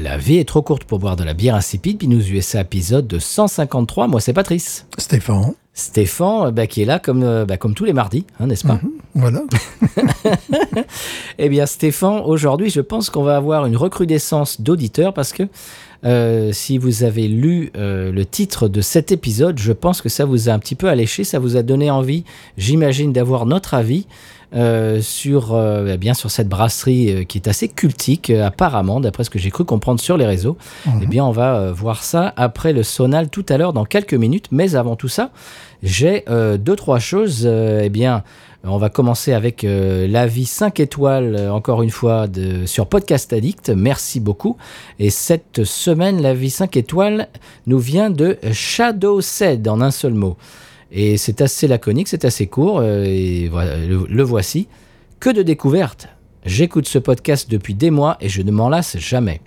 La vie est trop courte pour boire de la bière insipide. Binous USA épisode de 153. Moi, c'est Patrice. Stéphane. Stéphane, euh, bah, qui est là comme, euh, bah, comme tous les mardis, hein, n'est-ce pas Voilà. Eh bien, Stéphane, aujourd'hui, je pense qu'on va avoir une recrudescence d'auditeurs parce que euh, si vous avez lu euh, le titre de cet épisode, je pense que ça vous a un petit peu alléché, ça vous a donné envie, j'imagine, d'avoir notre avis euh, sur, euh, eh bien, sur cette brasserie euh, qui est assez cultique, apparemment, d'après ce que j'ai cru comprendre sur les réseaux. Eh bien, on va voir ça après le sonal tout à l'heure, dans quelques minutes. Mais avant tout ça, j'ai deux, trois choses. eh bien, on va commencer avec euh, l'avis 5 étoiles, euh, encore une fois, de, sur Podcast Addict. Merci beaucoup. Et cette semaine, l'avis 5 étoiles nous vient de Shadow Said, en un seul mot. Et c'est assez laconique, c'est assez court, euh, et voilà, le, voici. Que de découvertes J'écoute ce podcast depuis des mois et je ne m'en lasse jamais.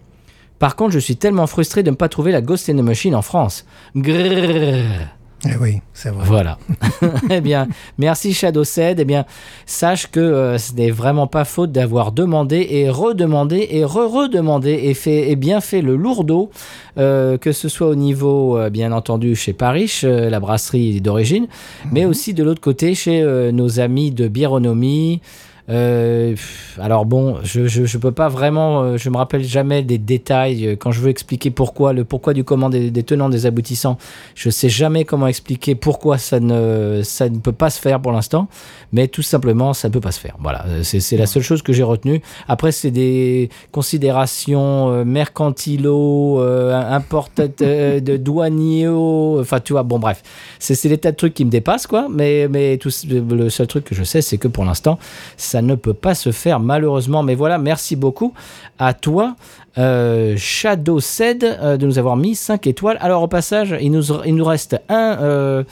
Par contre, je suis tellement frustré de ne pas trouver la Ghost in the Machine en France. Grrrr. Eh oui, c'est vrai. Voilà. eh bien, merci Shadow Said. Eh bien, sache que euh, ce n'est vraiment pas faute d'avoir demandé et redemandé et re-redemandé et fait et bien fait le lourdeau, euh, que ce soit au niveau, euh, bien entendu, chez Paris, euh, la brasserie d'origine, mais aussi de l'autre côté chez nos amis de Bironomie. Euh, alors bon, je, je, peux pas vraiment, euh, je me rappelle jamais des détails euh, quand je veux expliquer pourquoi, le pourquoi du comment des, tenants, des aboutissants. Je sais jamais comment expliquer pourquoi ça ne, ça ne peut pas se faire pour l'instant, mais tout simplement ça ne peut pas se faire. Voilà, c'est la seule chose que j'ai retenue. Après, c'est des considérations mercantilo, importa- euh, de douaniers, enfin tu vois, bon bref, c'est c'est des tas de trucs qui me dépassent quoi, mais, mais tout, le seul truc que je sais, c'est que pour l'instant, ça ne peut pas se faire malheureusement. Mais voilà, merci beaucoup à toi, euh, Shadow Said, euh, de nous avoir mis 5 étoiles. Alors au passage, il nous, reste un, euh,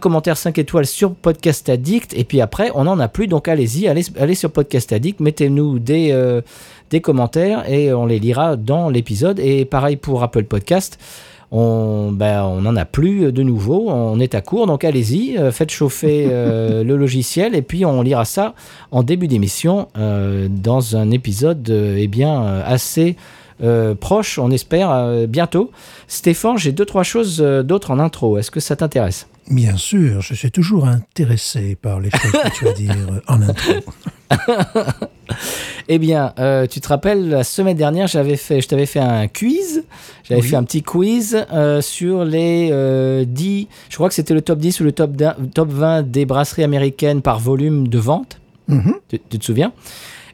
commentaire 5 étoiles sur Podcast Addict, et puis après, on n'en a plus. Donc allez-y, allez, allez sur Podcast Addict, mettez-nous des, des commentaires et on les lira dans l'épisode. Et pareil pour Apple Podcast. On ben, on n'en a plus de nouveau, on est à court, donc allez-y, euh, faites chauffer euh, le logiciel et puis on lira ça en début d'émission euh, dans un épisode euh, eh bien, euh, assez euh, proche, on espère, euh, bientôt. Stéphane, j'ai deux, trois choses euh, d'autres en intro, est-ce que ça t'intéresse? Bien sûr, je suis toujours intéressé par les choses que tu vas dire euh, en intro. Eh bien, euh, tu te rappelles, la semaine dernière, j'avais fait, je t'avais fait un quiz. J'avais Oui. fait un petit quiz euh, sur les euh, 10, je crois que c'était le top 10 ou le top, top 20 des brasseries américaines par volume de vente. Mhm. Tu, tu te souviens?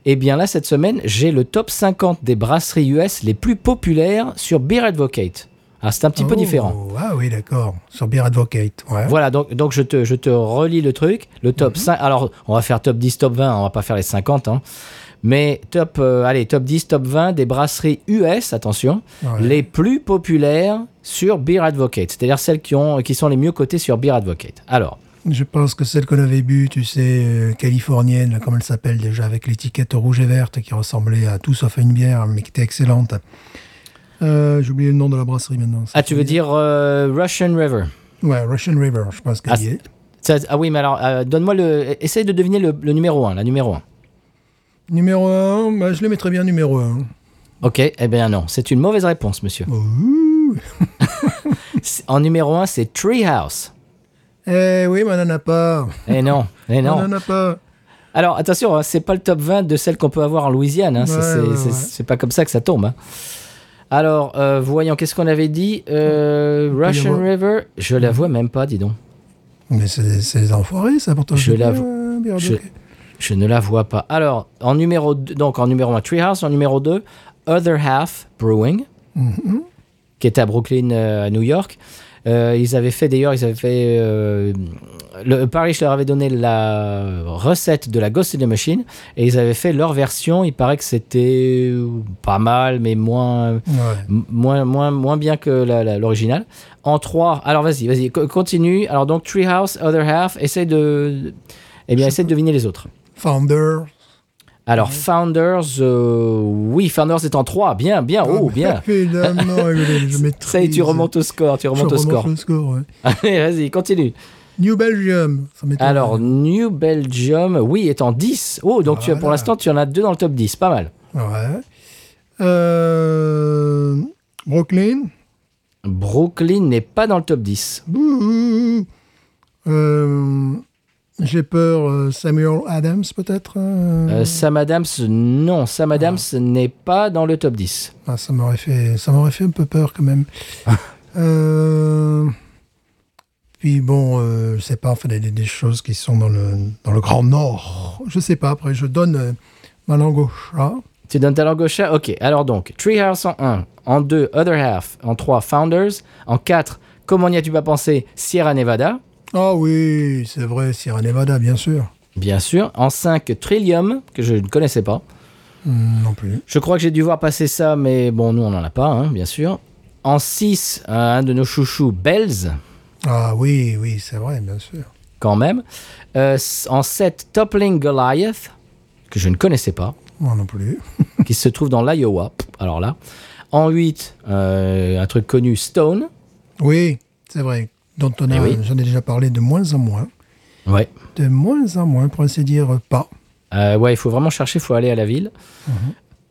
Eh bien là, cette semaine, j'ai le top 50 des brasseries US les plus populaires sur Beer Advocate. Ah, c'est un petit peu Oh, différent. Ah oui, d'accord. Sur Beer Advocate. Ouais. Voilà, donc, donc je, te, je te relis le truc. Le top 5. Alors, on va faire top 10, top 20. On va pas faire les 50. hein. Mais top, euh, allez, top 10, top 20 des brasseries US, attention, Ouais. les plus populaires sur Beer Advocate. C'est-à-dire celles qui, ont, qui sont les mieux cotées sur Beer Advocate. Alors, Je pense que celle qu'on avait bu, tu sais, euh, californienne, là, comment elle s'appelle déjà, avec l'étiquette rouge et verte qui ressemblait à tout sauf à une bière, mais qui était excellente. Euh, J'ai oublié le nom de la brasserie maintenant. ah, tu veux dire euh, Russian River Ouais, Russian River, je pense qu'elle Ah, y est. Ça- ah oui, mais alors, euh, donne-moi le. Essaye de deviner le, le numéro 1, la numéro 1. Numéro 1, je le mettrais bien numéro 1. Ok, eh bien non, c'est une mauvaise réponse, monsieur. En numéro 1, c'est Treehouse. Eh oui, mais on n'en a pas. Eh non, eh On non. n'en a pas. Alors attention, hein, c'est pas le top 20 de celles qu'on peut avoir en Louisiane. hein, ça, Ouais, c'est, ouais, c'est- ouais. c'est pas comme ça que ça tombe. hein. Alors, euh, voyons, qu'est-ce qu'on avait dit Euh, Russian River, je la vois même pas, dis donc. Mais c'est des enfoirés, ça, pourtant. Je euh, Je, ne la vois pas. Alors, en numéro 2, donc en numéro 1, Treehouse, en numéro 2, Other Half Brewing, Mhm. qui est à Brooklyn, à New York. Euh, ils avaient fait d'ailleurs, ils avaient fait. euh, le Parrish leur avait donné la recette de la Ghost in the Machine et ils avaient fait leur version. Il paraît que c'était pas mal, mais moins, Ouais. moins, moins, moins bien que l'original. En 3, alors vas-y, vas-y, co- continue. Alors donc Treehouse, Other Half, essaye de. Eh bien, essaye de deviner les autres. Founder. Alors, Founders, euh, oui, Founders est en 3. Bien, bien, oh, bien. Évidemment, je. Ça y est, tu remontes au score, tu Je remontes au remonte score. le score, ouais. Allez, vas-y, continue. New Belgium. Ça. Alors, New Belgium, oui, est en 10. Oh, donc tu as, pour Voilà. l'instant, tu en as deux dans le top 10. Pas mal. Ouais. Euh, Brooklyn. Brooklyn n'est pas dans le top 10. Bouh. Euh, J'ai peur. euh, Samuel Adams, peut-être. euh. Euh, Sam Adams, non. Sam Adams n'est pas dans le top 10. Ah, ça m'aurait fait, ça m'aurait fait un peu peur quand même. Euh, Puis bon, euh, je sais pas, enfin, des, des- des choses qui sont dans le, dans le Grand Nord. Je sais pas, après, je donne ma langue au chat. Tu donnes ta langue au chat? Ok, alors donc, Treehouse en 1. En 2, Other Half. En 3, Founders. En 4, Comment n'y as-tu pas pensé Sierra Nevada. Ah oui, c'est vrai, Sierra Nevada, bien sûr. Bien sûr. En 5, Trillium, que je ne connaissais pas. Hmm, non plus. Je crois que j'ai dû voir passer ça, mais bon, nous, on n'en a pas, hein, bien sûr. En 6, un de nos chouchous, Bells, Ah oui, oui, c'est vrai, bien sûr. quand même. Euh, en 7, Toppling Goliath, que je ne connaissais pas, Moi non plus. qui se trouve dans l'Iowa. Alors là. En 8, euh, un truc connu, Stone. Oui, c'est vrai. Dont on a, Eh oui. j'en ai déjà parlé de moins en moins. Ouais. De moins en moins, pour ainsi dire, pas. Euh, ouais, il faut vraiment chercher, il faut aller à la ville.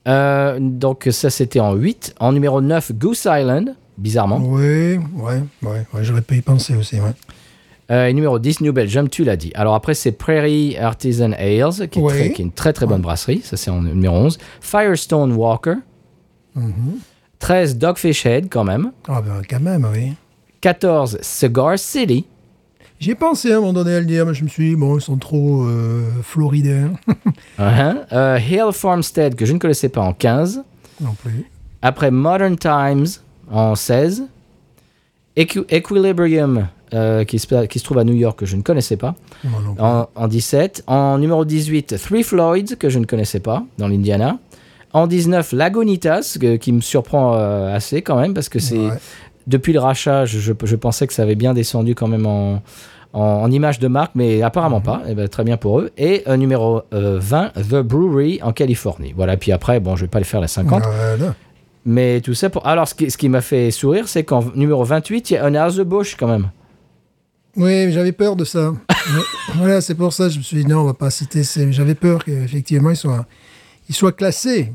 Euh, donc ça, c'était en 8. En numéro 9, Goose Island, bizarrement. Oui, ouais, ouais, ouais, j'aurais pu y penser aussi, ouais. Euh, et numéro 10, New Belgium, tu l'as dit. Alors après, c'est Prairie Artisan Ales, qui est, Oui. très- qui est une très très bonne brasserie. Ça, c'est en numéro 11. Firestone Walker. 13, Dogfish Head, quand même. Ah ben quand même, oui. 14, Cigar City. J'y ai pensé à un moment donné à le dire, mais je me suis dit, bon, ils sont trop euh, floridains. Uh-huh. Euh, Hill Farmstead, que je ne connaissais pas, en 15. non plus. Après Modern Times en 16. Equi- Equilibrium euh, qui, se, qui se trouve à New York que je ne connaissais pas non en, en 17. En numéro 18, Three Floyds que je ne connaissais pas dans l'Indiana. En 19, Lagunitas que- qui me surprend euh, assez quand même parce que c'est Ouais. Depuis le rachat, je, je- je pensais que ça avait bien descendu quand même en, en, en image de marque, mais apparemment pas. Eh ben, très bien pour eux. Et euh, numéro euh, 20, The Brewery en Californie. Voilà, puis après, bon, je vais pas les faire les 50. Voilà. Mais tout ça pour. Alors, ce qui, ce qui m'a fait sourire, c'est qu'en numéro 28, il y a Anheuser-Busch quand même. Oui, mais j'avais peur de ça. Voilà, c'est pour ça que je me suis dit, non, on va pas citer ces... J'avais peur qu'effectivement, ils soient, ils soient classés.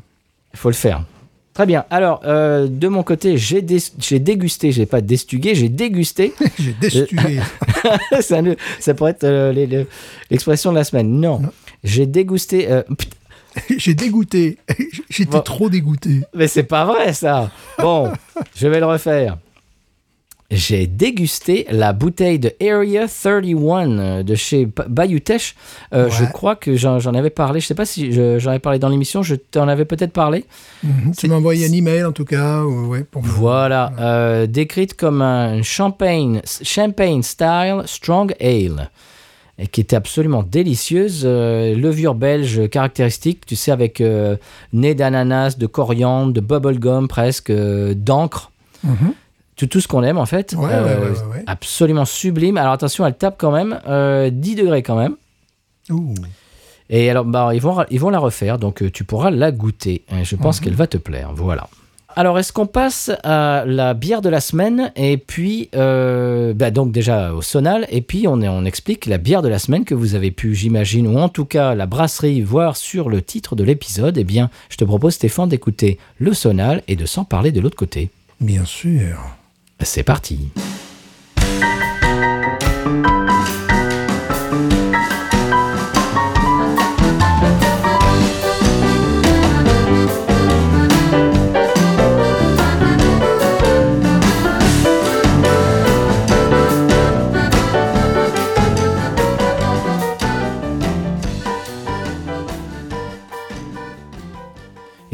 Il faut le faire. Très bien. Alors, euh, de mon côté, j'ai dé- j'ai dégusté, j'ai pas destugué, j'ai dégusté. J'ai destué. ça, pourrait être euh, l'expression de la semaine. Non. J'ai dégusté. euh, J'ai dégoûté. J'étais Bon. trop dégoûté. mais c'est pas vrai ça. Bon, je vais le refaire. J'ai dégusté la bouteille de Area 31 euh, de chez Ba- Bayou Teche. Euh, Ouais. Je crois que j'en avais parlé. Je sais pas si je- j'en avais parlé dans l'émission. Je t'en avais peut-être parlé. Mhm. Tu m'as envoyé un email, en tout cas. ouais, pour Voilà, euh, décrite comme un champagne, champagne style strong ale, et qui était absolument délicieuse. euh, levure belge caractéristique, tu sais, avec euh, nez d'ananas, de coriandre, de bubblegum presque, euh, d'encre. Mhm. Tout, tout ce qu'on aime en fait. Ouais, Euh, ouais, ouais. Absolument sublime. Alors attention, elle tape quand même euh, 10 degrés quand même. Ouh. Et alors, bah, ils, vont, ils vont la refaire, donc euh, tu pourras la goûter. Et je pense qu'elle va te plaire. Voilà. Alors, est-ce qu'on passe à la bière de la semaine? Et puis, euh, bah, donc déjà au sonal, et puis on, on explique la bière de la semaine que vous avez pu, j'imagine, ou en tout cas la brasserie, voir sur le titre de l'épisode. Eh bien, je te propose, Stéphane, d'écouter le sonal et de s'en parler de l'autre côté. Bien sûr. C'est parti.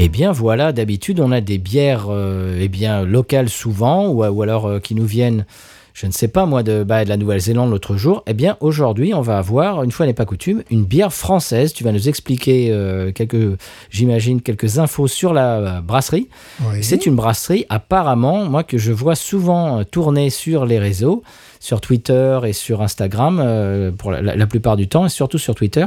Eh bien voilà, d'habitude on a des bières euh, eh bien locales souvent ou, ou alors euh, qui nous viennent je ne sais pas moi, de, bah, de la Nouvelle-Zélande l'autre jour, eh bien aujourd'hui, on va avoir, une fois n'est pas coutume, une bière française. Tu vas nous expliquer euh, quelques, j'imagine, quelques infos sur la brasserie. Oui. C'est une brasserie, apparemment, moi, que je vois souvent tourner sur les réseaux, sur Twitter et sur Instagram, euh, pour la, plupart du temps, et surtout sur Twitter.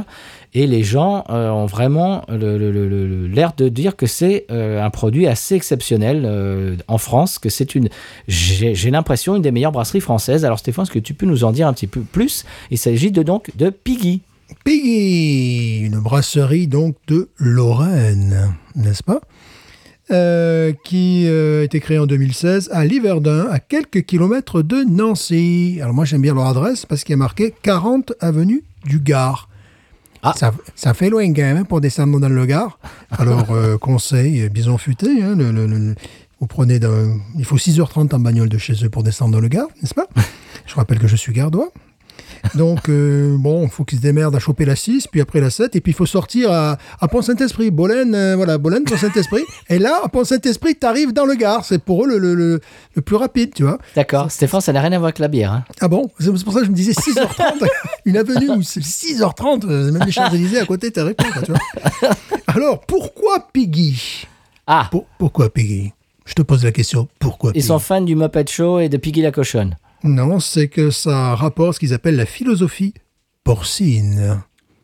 Et les gens euh, ont vraiment l'air de dire que c'est euh, un produit assez exceptionnel en France, que c'est une, j'ai j'ai l'impression, une des meilleures brasseries françaises. Alors Stéphane, est-ce que tu peux nous en dire un petit peu plus? Il s'agit de donc de Piggy. Piggy, une brasserie donc de Lorraine, n'est-ce pas? Euh, qui euh, a été créée en 2016 à Liverdun, à quelques kilomètres de Nancy. Alors moi j'aime bien leur adresse parce qu'il y a marqué 40 avenue du Gard. Ah. Ça, ça fait loin quand même hein, pour descendre dans le Gard. Alors euh, conseil, bison futé, hein, le- le- le- vous prenez il faut 6h30 en bagnole de chez eux pour descendre dans le Gard, n'est-ce pas? Je rappelle que je suis gardois. Donc, euh, bon, il faut qu'ils se démerdent à choper la 6, puis après la 7, et puis il faut sortir à, à Pont-Saint-Esprit. Bolène, euh, voilà, Bolène, Pont-Saint-Esprit. et là, à Pont-Saint-Esprit, t'arrives dans le Gard. C'est pour eux le, le, le- le plus rapide, tu vois. D'accord, Stéphane, ça n'a rien à voir avec la bière. hein. Ah bon? C'est pour ça que je me disais 6h30, une avenue où c'est 6h30, euh, même les Champs-Élysées à côté, t'arrives pas, tu vois. Alors, pourquoi Piggy? Ah, Pour- Pourquoi Piggy? Je te pose la question, pourquoi ils Piggy? sont fans du Muppet Show et de Piggy la cochonne. Non, c'est que ça rapporte ce qu'ils appellent la philosophie porcine.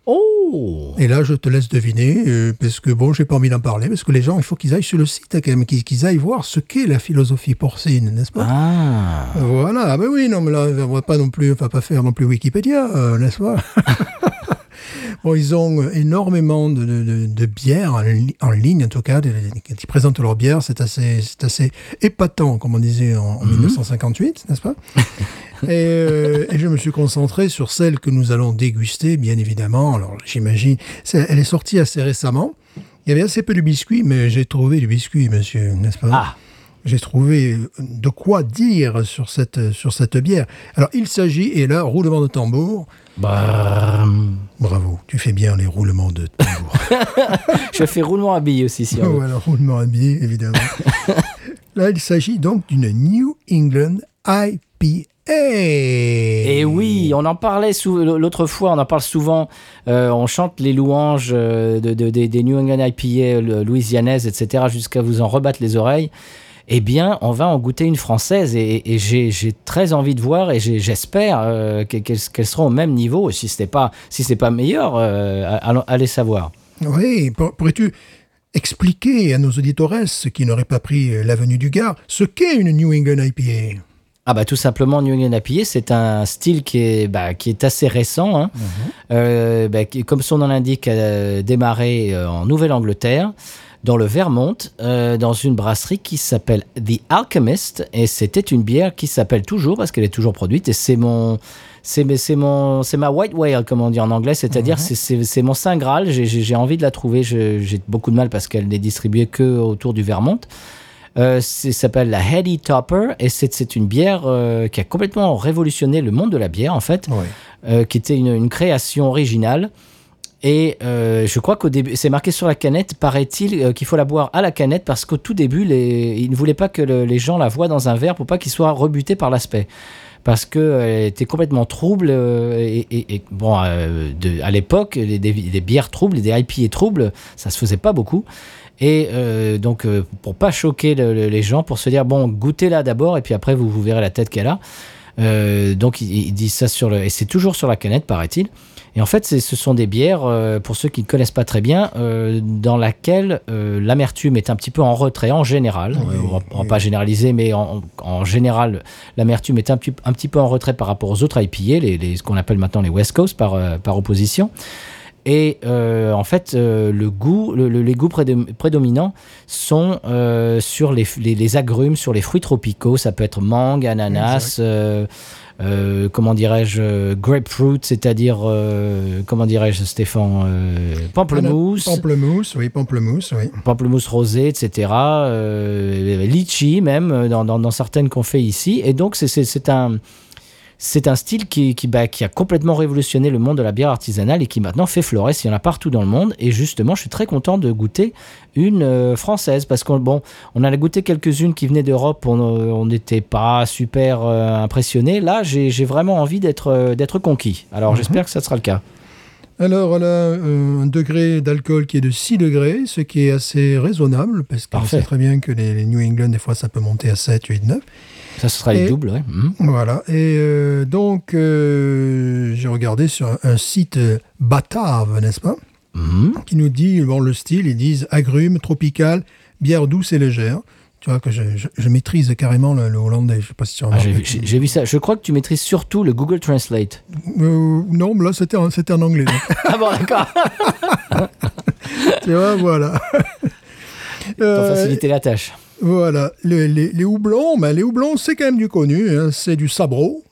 Oh. Et là, je te laisse deviner, euh, parce que bon, j'ai pas envie d'en parler, parce que les gens, il faut qu'ils aillent sur le site, hein, quand même, qu'ils aillent voir ce qu'est la philosophie porcine, n'est-ce pas? Ah. Voilà, ah ben oui, non, mais là, on va pas non plus, on va pas faire non plus Wikipédia, euh, n'est-ce pas? Bon, ils ont euh, énormément de, de, de- de bières en, li- en ligne, en tout cas, de- quand ils présentent leurs bières, c'est assez, assez épatant, comme on disait en, en 1958, n'est-ce pas? Et, euh, et je me suis concentré sur celle que nous allons déguster, bien évidemment. Alors, j'imagine, elle est sortie assez récemment. Il y avait assez peu de biscuits, mais j'ai trouvé du biscuit, monsieur, n'est-ce pas? Ah j'ai trouvé de quoi dire sur cette, sur cette bière. Alors, il s'agit, et là, roulement de tambour. Bravo, tu fais bien les roulements de tambour. Je fais roulement à billes aussi, si on veut. voilà, roulement habillé, évidemment. là, il s'agit donc d'une New England IPA. Et oui, on en parlait l'autre fois, on en parle souvent. euh, on chante les louanges euh, de, de- des- New England IPA louisianaises, etc., jusqu'à vous en rebattre les oreilles. Eh bien, on va en goûter une française et, et j'ai très envie de voir et j'espère euh, qu'elles qu'elles seront au même niveau. Si ce n'est pas, si pas meilleur, euh, allez savoir. Oui, pour- pourrais-tu expliquer à nos auditeurs qui n'auraient pas pris euh, l'avenue du Gard? Ce qu'est une New England IPA Ah bah tout simplement New England IPA, c'est un style qui est, bah, qui est assez récent. hein. Euh, bah, qui, comme son nom l'indique, a démarré en Nouvelle-Angleterre, dans le Vermont, euh, dans une brasserie qui s'appelle The Alchemist. Et c'était une bière qui s'appelle toujours, parce qu'elle est toujours produite, et c'est mon... C'est mon ma white whale comme on dit en anglais, c'est-à-dire c'est- c'est c'est mon saint graal. J'ai- envie de la trouver. J'ai beaucoup de mal parce qu'elle n'est distribuée que autour du Vermont. Euh, ça s'appelle la Heady Topper et c'est c'est une bière euh, qui a complètement révolutionné le monde de la bière en fait, Oui. euh, qui était une, une création originale. Et euh, je crois qu'au début, c'est marqué sur la canette, paraît-il, euh, qu'il faut la boire à la canette parce qu'au tout début, les, ils ne voulaient pas que le- les gens la voient dans un verre pour pas qu'ils soient rebutés par l'aspect. Parce qu'elle était complètement trouble. euh, et, bon, euh, à l'époque, des, des- bières troubles, des IPA troubles, ça se faisait pas beaucoup. Et euh, donc, euh, pour pas choquer le- le- les gens, pour se dire, bon, goûtez-la d'abord, et puis après, vous, verrez la tête qu'elle a. Euh, donc, ils il disent ça sur le. Et c'est toujours sur la canette, paraît-il. Et en fait, ce sont des bières, euh, pour ceux qui ne connaissent pas très bien, euh, dans laquelle euh, l'amertume est un petit peu en retrait en général. Oui, on va, on va oui. pas généraliser, mais en, en général, l'amertume est un petit, un petit peu en retrait par rapport aux autres IPA, les, les- ce qu'on appelle maintenant les West Coast par, par opposition. Et euh, en fait, euh, le goût, le- le- les goûts prédom- prédominants sont euh, sur les, les- les agrumes, sur les fruits tropicaux. Ça peut être mangue, ananas, euh, comment dirais-je, euh, grapefruit, c'est-à-dire, euh, comment dirais-je, Stéphane, euh, pamplemousse, Pamplemousse, oui, pamplemousse, oui. pamplemousse rosé, etc. Litchi même, dans, dans, dans certaines qu'on fait ici. Et donc, c'est un... c'est un style qui, qui, bah, qui a complètement révolutionné le monde de la bière artisanale et qui maintenant fait florès. Il y en a partout dans le monde. Et justement, je suis très content de goûter une euh, française parce qu'on bon, on a goûté quelques-unes qui venaient d'Europe. On euh, on n'était pas super euh, impressionné. Là, j'ai vraiment envie d'être euh, d'être conquis. Alors, j'espère que ça sera le cas. Alors, elle a un degré d'alcool qui est de 6 degrés, ce qui est assez raisonnable, parce qu'on sait très bien que les, les New England, des fois, ça peut monter à 7, 8, 9. Ça, ce sera les Et- doubles, ouais. Mhm. Voilà. Et euh, donc, euh, j'ai regardé sur un, un site euh, batave, n'est-ce pas? Mhm. Qui nous dit, bon, le style, ils disent agrumes, tropical, bière douce et légère. Tu vois que je, je- je maîtrise carrément le, le hollandais, je sais pas si tu Ah, remarques. j'ai vu- j'ai vu ça. Je crois que tu maîtrises surtout le Google Translate. Euh, non, mais là, c'était en, c'était en anglais. ah bon, d'accord. tu vois, voilà. Pour faciliter la tâche. Voilà, Le- les, les houblons, ben, les houblons, c'est quand même du connu. hein. C'est du sabro,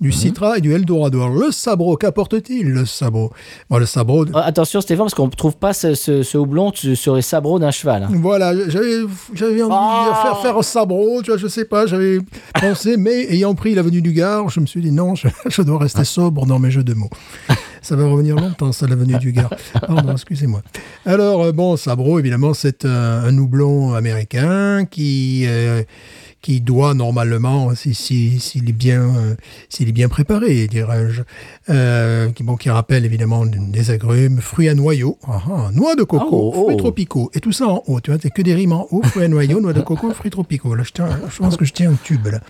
du citra et du eldorado. Alors, le sabro, qu'apporte-t-il, le sabro Bon, Le sabro, Oh, attention Stéphane, parce qu'on ne trouve pas ce, ce- ce houblon sur les sabreaux d'un cheval. hein. voilà, j'avais envie Ah de faire faire un sabro, tu vois, je sais pas, j'avais pensé, mais ayant pris l'avenue du Gard, je me suis dit non, je, je dois rester sobre dans mes jeux de mots. Ça va revenir longtemps, ça, l'avenue du Gard. Pardon, excusez-moi. Alors, euh, bon, Sabro, évidemment, c'est un, un houblon américain qui, euh, qui doit normalement, si- si- s'il est, bien, euh, s'il est bien préparé, dirais-je, euh, qui, bon, qui rappelle évidemment des agrumes, fruits à noyaux, ah, ah, noix de coco, Oh, oh. fruits tropicaux, et tout ça en haut. Tu vois, c'est que des rimes en haut, fruits à noyaux, noix de coco, fruits tropicaux. Là, je, tiens- je pense que je tiens un tube, là.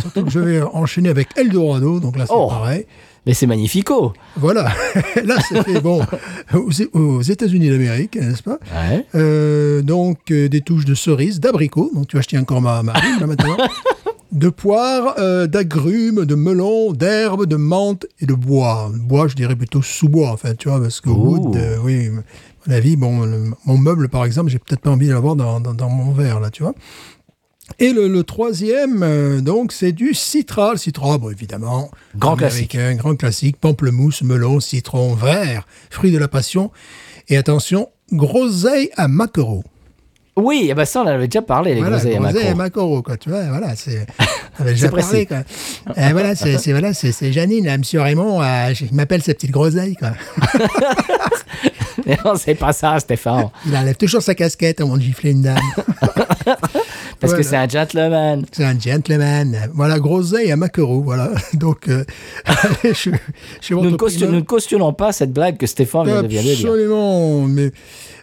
Surtout que je vais enchaîner avec Eldorado, donc là, c'est Oh. pareil. Mais c'est magnifico. Voilà, là c'était bon aux, aux États-Unis d'Amérique, n'est-ce pas? Ouais. Euh, Donc euh, des touches de cerises, d'abricots, donc tu je tiens encore ma, ma rime là maintenant, de poires, euh, d'agrumes, de melons, d'herbes, de menthe et de bois. Bois, je dirais plutôt sous-bois, enfin, tu vois, parce que wood, euh, oui, à mon avis, bon, le- mon meuble par exemple, j'ai peut-être pas envie de l'avoir dans, dans, dans mon verre là, tu vois. Et le, le troisième, euh, donc, c'est du citral. Citral, bon, évidemment. Grand américain, Grand classique. Pamplemousse, melon, citron vert, fruit de la passion. Et attention, groseille à maquereau. Oui, eh ben ça, on en avait déjà parlé, les voilà, groseilles à groseille à macro. maquereau, quoi. Tu vois, voilà, c'est. On avait déjà parlé, quoi. Et voilà, c'est c'est- voilà, c'est c'est Janine, là, monsieur Raymond, euh, il m'appelle sa petite groseille, quoi. non, c'est pas ça, Stéphane. Il enlève toujours sa casquette avant de gifler une dame. Parce que Voilà. c'est un gentleman. C'est un gentleman. Voilà, groseille à maquereau, voilà. Donc, euh, je, je suis Nous ne, votre caution- primeur. nous ne cautionnons pas cette blague que Stéphane vient de, vient de dire. Absolument. Mais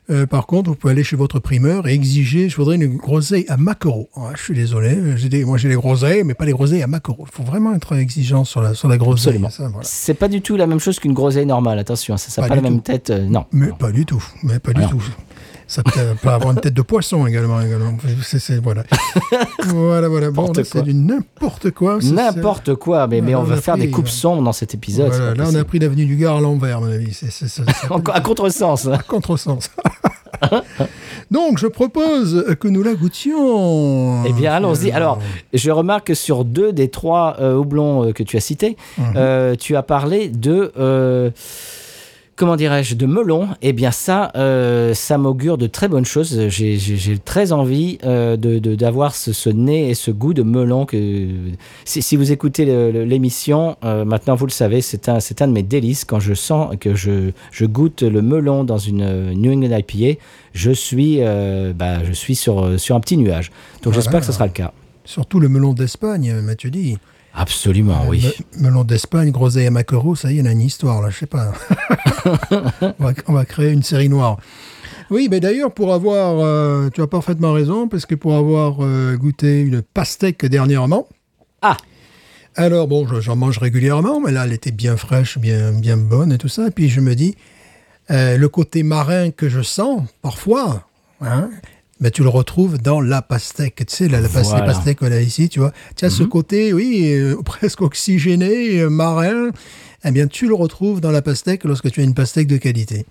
euh, par contre, vous pouvez aller chez votre primeur et exiger, je voudrais une groseille à maquereau. Ouais, je suis désolé, des- moi j'ai les groseilles, mais pas les groseilles à maquereau. Il faut vraiment être exigeant sur la, sur la groseille. Absolument. ça, voilà. C'est pas du tout la même chose qu'une groseille normale, attention, ça n'a Pas pas, la même tête. euh, non. Mais Non. pas du tout. Mais pas du tout. Ça peut, peut avoir une tête de poisson également. également. C'est- voilà. voilà, voilà. Bon, c'est du n'importe quoi. N'importe quoi, mais, mais on on va faire des coupes euh, sombres dans cet épisode. Voilà, là, on a pris l'avenue du Gard à l'envers, à mon avis. C'est à contresens. hein. contresens. Donc, je propose que nous la goûtions. Eh bien, allons-y. Alors, je remarque que sur deux des trois euh, houblons euh, que tu as cités, Mhm. euh, tu as parlé de. Comment dirais-je de melon Eh bien ça, euh, ça m'augure de très bonnes choses. J'ai- très envie euh, de de- d'avoir ce, ce nez et ce goût de melon. Que si, si vous écoutez l'émission, euh, maintenant vous le savez, c'est un c'est un de mes délices quand je sens que je, je goûte le melon dans une New England IPA. Je suis euh, bah, je suis sur sur un petit nuage. Donc Voilà. j'espère que ce sera le cas. Surtout le melon d'Espagne, Mathieu dit. Absolument, oui. Me- melon d'Espagne, groseille à maquereau, ça y est, il y en a une histoire, là, je sais pas. on, va, on va créer une série noire. Oui, mais d'ailleurs, pour avoir, euh, tu as parfaitement raison, parce que pour avoir euh, goûté une pastèque dernièrement, Ah, alors bon, je- j'en mange régulièrement, mais là, elle était bien fraîche, bien, bien bonne et tout ça. Et puis je me dis, euh, le côté marin que je sens, parfois, hein, mais tu le retrouves dans la pastèque. Tu sais, la, la pas- Voilà. qu'on a ici, tu vois. Tu as ce côté, oui, euh, presque oxygéné, euh, marin. Eh bien, tu le retrouves dans la pastèque lorsque tu as une pastèque de qualité.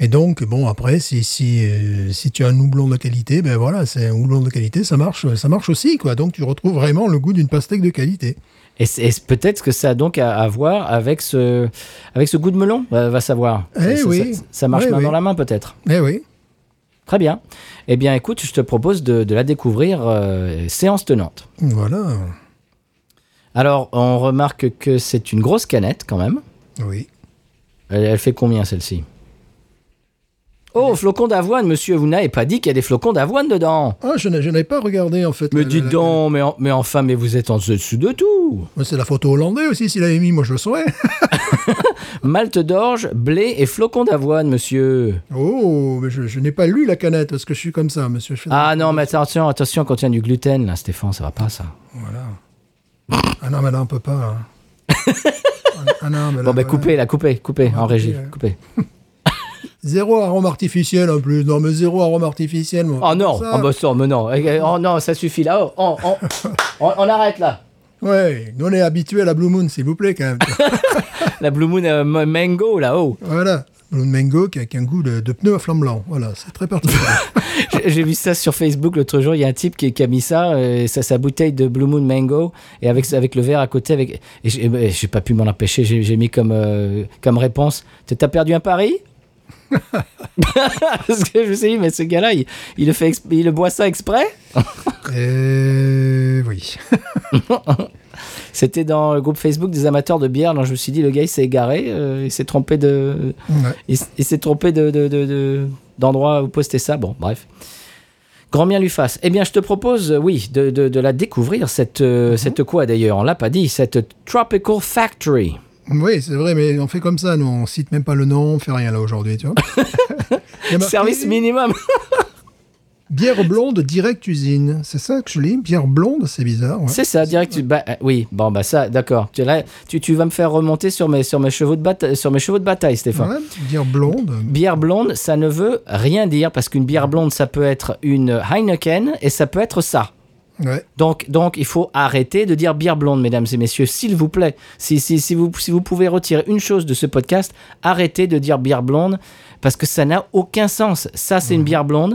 Et donc, bon, après, si, si, euh, si tu as un houblon de qualité, ben voilà, c'est un houblon de qualité, ça marche, ça marche aussi, quoi. Donc, tu retrouves vraiment le goût d'une pastèque de qualité. et, c'est- et peut-être que ça a donc à, à voir avec ce, avec ce goût de melon, va, va savoir. Eh ça, oui. ça- ça marche Oui, main oui. dans la main peut-être. Eh oui. Très bien. Eh bien, écoute, je te propose de, de la découvrir euh, séance tenante. Voilà. Alors, on remarque que c'est une grosse canette quand même. Oui. Elle, elle fait combien celle-ci? Oh, flocons d'avoine, monsieur, vous n'avez pas dit qu'il y a des flocons d'avoine dedans Ah, je n'ai pas regardé en fait. Mais la- dites la- donc, mais, en- mais enfin, mais vous êtes en dessus de tout C'est la photo hollandais aussi, s'il avait mis, moi je le saurais. Malte d'orge, blé et flocons d'avoine, monsieur. Oh, mais je, je n'ai pas lu la canette parce que je suis comme ça, monsieur. Ah non, mais attention, attention, contient du gluten, là, Stéphane, ça va pas, ça. Voilà. Ah non, mais là, on peut pas. hein. ah non, mais là, Bon, bah, voilà. coupez, là, coupez, coupez, en régie, ouais. coupez. Zéro arôme artificiel en plus. Non, mais zéro arôme artificiel. moi. Oh non, Ça, oh, bah, ça, mais non, Eh, oh non, ça suffit, là, oh, oh, oh, on, on arrête, là. Ouais, nous on est habitués à la Blue Moon, s'il vous plaît, quand même. La Blue Moon euh, ma- Mango, là, oh. voilà. Blue Mango qui a, un goût de, de pneu à flamme blanc. Voilà, c'est très particulier. J'ai- vu ça sur Facebook l'autre jour. Il y a un type qui, qui a mis ça, euh, sa, sa bouteille de Blue Moon Mango, et avec, avec le verre à côté. Avec, et j'ai j'ai pas pu m'en empêcher. J'ai j'ai mis comme, euh, comme réponse T'as perdu un pari? Parce que je me suis dit, mais ce gars-là, il, il le fait exp- il le boit ça exprès? Et oui. C'était dans le groupe Facebook des amateurs de bière. Donc je me suis dit, le gars, il s'est égaré. euh, il s'est trompé de. Ouais. Il, s'est trompé de, de- de- de- d'endroit où poster ça. Bon, bref. Grand bien lui fasse. Eh bien, je te propose, euh, oui, de, la découvrir, cette, euh, cette quoi d'ailleurs? On l'a pas dit, cette Tropical Factory. Oui, c'est vrai, mais on fait comme ça, nous, on cite même pas le nom, on fait rien là aujourd'hui, tu vois. Marqué Service minimum. Bière blonde direct usine. C'est ça que je lis Bière blonde, c'est bizarre. ouais. C'est ça, direct. bah, euh, oui, bon, bah ça, d'accord. Tu, là, tu, tu vas me faire remonter sur mes, sur mes, chevaux, de bataille, sur mes chevaux de bataille, Stéphane. Ouais, bière blonde. Bière blonde, ça ne veut rien dire parce qu'une bière blonde, ça peut être une Heineken et ça peut être ça. Ouais. Donc, donc, il faut arrêter de dire bière blonde, mesdames et messieurs, s'il vous plaît. Si, si, si, vous, si vous pouvez retirer une chose de ce podcast, arrêtez de dire bière blonde, parce que ça n'a aucun sens. Ça, c'est une bière blonde,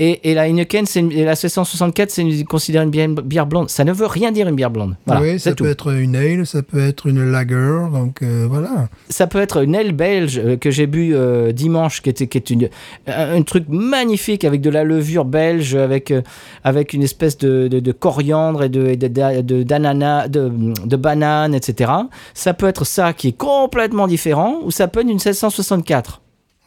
et, et la Heineken, c'est une- et la 764, c'est une- considérée une bière, bière blonde. Ça ne veut rien dire une bière blonde. Voilà, oui, ça tout. peut être une ale, ça peut être une lager, donc euh, voilà. Ça peut être une aile belge euh, que j'ai bu euh, dimanche, qui était qui est une, un, un truc magnifique avec de la levure belge, avec, avec une espèce de, de, de coriandre et de, d'ananas, de, de banane, etc. Ça peut être ça qui est complètement différent, ou ça peut être une 764.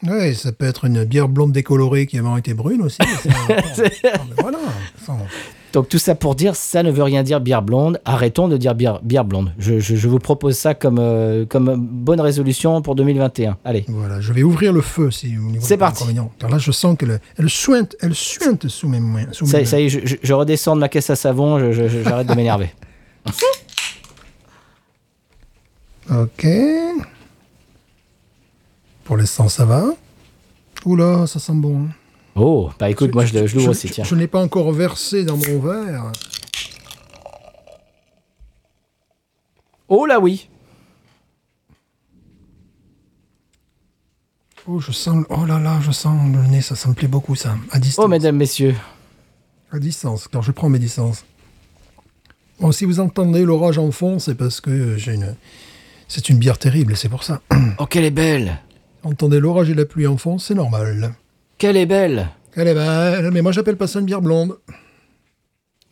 Oui, ça peut être une bière blonde décolorée qui avant été brune aussi. ça- mais voilà. ça- Donc tout ça pour dire, ça ne veut rien dire bière blonde. Arrêtons de dire bière, bière blonde. Je, je- je vous propose ça comme, euh, comme bonne résolution pour 2021. Allez. Voilà, je vais ouvrir le feu si au niveau C'est parti. Car là, je sens qu'elle elle suinte, elle suinte sous mes mains. Sous Ça, mes ça y est, je, je- redescends de ma caisse à savon, je- je- je- j'arrête de m'énerver. Ok. Pour l'instant, ça va. Oula, ça sent bon. Oh, bah écoute, moi je, je l'ouvre aussi, tiens. Je n'ai pas encore versé dans mon verre. Oh là oui Oh, je sens. Oh là là, je sens le nez, ça, ça me plaît beaucoup, ça. À distance. Oh mesdames, messieurs. À distance, car je prends mes distances. Bon, si vous entendez l'orage en fond, c'est parce que j'ai une. C'est une bière terrible, c'est pour ça. Oh, qu'elle est belle Entendez l'orage et la pluie en fond, c'est normal. Qu'elle est belle Elle est belle, mais moi j'appelle pas ça une bière blonde.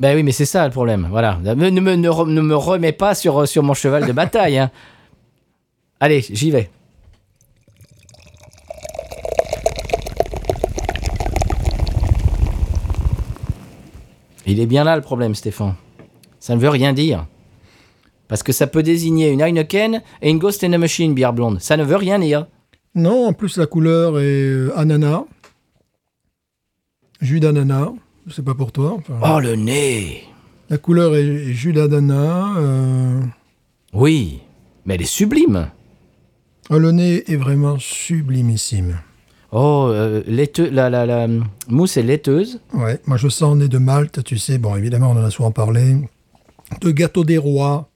Ben oui, mais c'est ça le problème, voilà. Ne, me- ne me- ne re- ne me remets pas sur, sur mon cheval de bataille, hein. Allez, j'y vais. Il est bien là le problème, Stéphane. Ça ne veut rien dire. Parce que ça peut désigner une Heineken et une Ghost in the Machine bière blonde. Ça ne veut rien dire. Non, en plus la couleur est euh, ananas. Jus d'ananas. Sais pas pour toi. enfin, Oh, le nez La couleur est, jus d'ananas. euh, Oui, mais elle est sublime. oh, le nez est vraiment sublimissime. Oh, euh, laiteux- la, la, la mousse est laiteuse. Ouais, moi je sens nez de Malte, tu sais. Bon, évidemment, on en a souvent parlé. De gâteau des rois.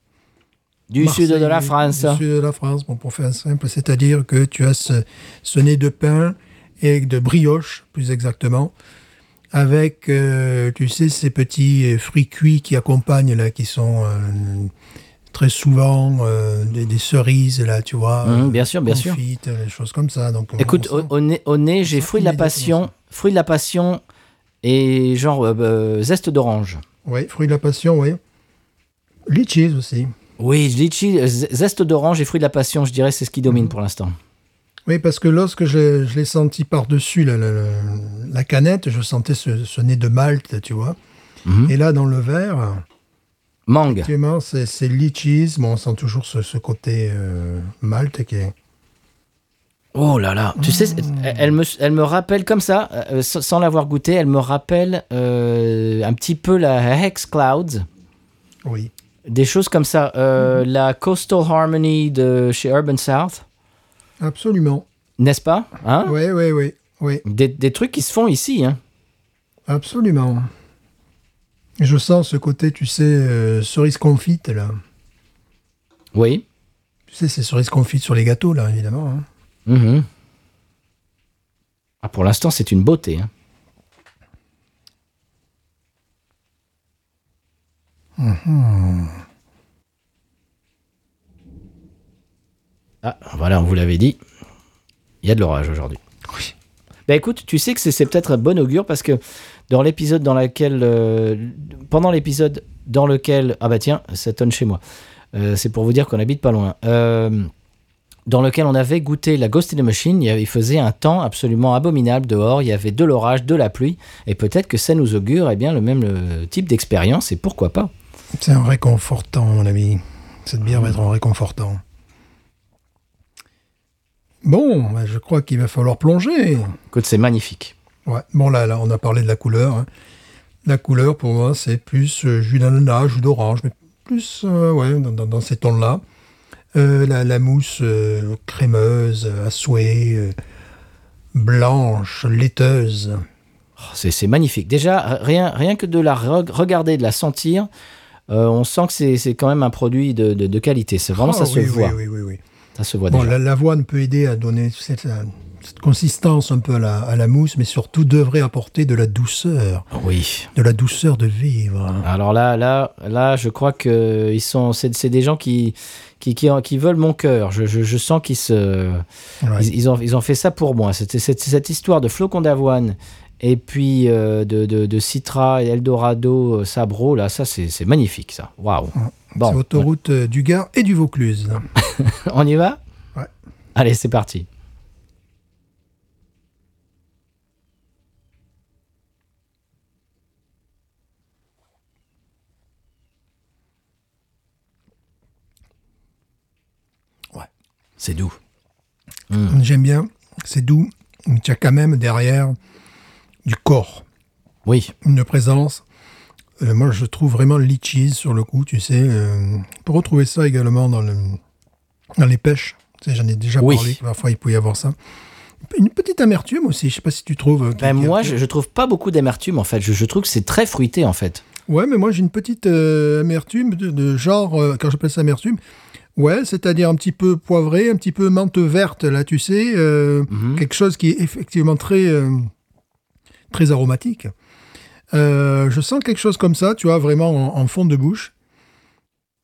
Du Marseille, sud de la France. Du sud de la France, bon, pour faire simple, c'est-à-dire que tu as ce, ce nez de pain et de brioche, plus exactement, avec, euh, tu sais, ces petits euh, fruits cuits qui accompagnent, là, qui sont euh, très souvent euh, des, des cerises, là, tu vois. Mhm, bien sûr, bien sûr. Des choses comme ça. Donc, on- Écoute, on nez, j'ai fruit de la passion, fruit de la passion et genre euh, zeste d'orange. Oui, fruit de la passion, oui. Litchis aussi. Oui, litchi, zeste d'orange et fruits de la passion, je dirais, c'est ce qui domine pour l'instant. Oui, parce que lorsque je, je l'ai senti par-dessus la, la- la- la canette, je sentais ce, ce nez de malt, tu vois. Mhm. Et là, dans le verre, Mangue. effectivement, c'est c'est litchis. Bon, on sent toujours ce, ce côté euh, malt qui est... Oh là là, tu sais, elle, elle me, elle me rappelle comme ça, euh, sans sans l'avoir goûté, elle me rappelle euh, un petit peu la Hex Clouds, Oui. des choses comme ça. Euh, La Coastal Harmony de chez Urban South, Absolument. n'est-ce pas hein? Oui, oui, oui. Oui, des, des trucs qui se font ici. Hein? Absolument. Je sens ce côté, tu sais, euh, cerise confite, là. oui. Tu sais, c'est cerise confite sur les gâteaux, là, évidemment. hein. Mhm. Ah, pour l'instant, c'est une beauté. hein. Ah, voilà, on vous l'avait dit. Il y a de l'orage aujourd'hui. Oui. Bah écoute, tu sais que c'est- peut-être un bon augure parce que dans l'épisode dans lequel, euh, pendant l'épisode dans lequel, ah bah tiens, ça tonne chez moi. Euh, c'est pour vous dire qu'on habite pas loin. Euh, dans lequel on avait goûté la Ghost in the Machine, il, faisait un temps absolument abominable dehors, il y avait de l'orage, de la pluie, et peut-être que ça nous augure eh bien, le même type d'expérience, et pourquoi pas. C'est un réconfortant, mon ami. Cette bière va être un réconfortant. Bon, bah, je crois qu'il va falloir plonger. Écoute, c'est magnifique. Ouais. Bon, là, là, on a parlé de la couleur. hein. La couleur, pour moi, c'est plus euh, jus d'ananas, jus d'orange, mais plus euh, ouais, dans, dans- dans ces tons-là. Euh, la, la mousse euh, crémeuse, à souhait, blanche, laiteuse. Oh, c'est magnifique. Déjà, rien, rien que de la re- regarder, de la sentir, on sent que c'est quand même un produit de, de- de qualité. C'est vraiment, Ah, ça se oui, voit. Oui, oui, oui, oui. Ça se voit Bon, déjà. l'avoine peut aider à donner cette, cette consistance un peu à la, à la mousse, mais surtout devrait apporter de la douceur, Oui. de la douceur de vivre. Alors là, là, là, je crois que ils sont, c'est c'est des gens qui, qui, qui, qui veulent mon cœur. Je, je, je sens qu'ils se, Ouais. ils, ils ont, ils ont fait ça pour moi. C'était cette, cette histoire de flocons d'avoine et puis euh, de, de, de Citra et Eldorado euh, Sabro. Là, ça, c'est magnifique, ça. Waouh. C'est autoroute euh, du Gard et du Vaucluse. on y va? Ouais. Allez, c'est parti. Ouais. C'est doux. J'aime bien, c'est doux, mais tu as quand même derrière du corps, Oui. une présence. Euh, moi, je trouve vraiment litchis sur le coup, tu sais. euh, on peut retrouver ça également dans, le, dans les pêches. Tu sais, J'en ai déjà Oui. parlé, parfois il peut y avoir ça. Une petite amertume aussi, je sais pas si tu trouves. euh, Ben, moi, je, je trouve pas beaucoup d'amertume en fait. Je, je trouve que c'est très fruité en fait. Ouais, mais moi j'ai une petite euh, amertume de, de genre, euh, quand j'appelle ça amertume, ouais, c'est-à-dire un petit peu poivré, un petit peu menthe verte, là, tu sais, euh, Mhm. quelque chose qui est effectivement très, très aromatique. Euh, je sens quelque chose comme ça, tu vois, vraiment en, en fond de bouche.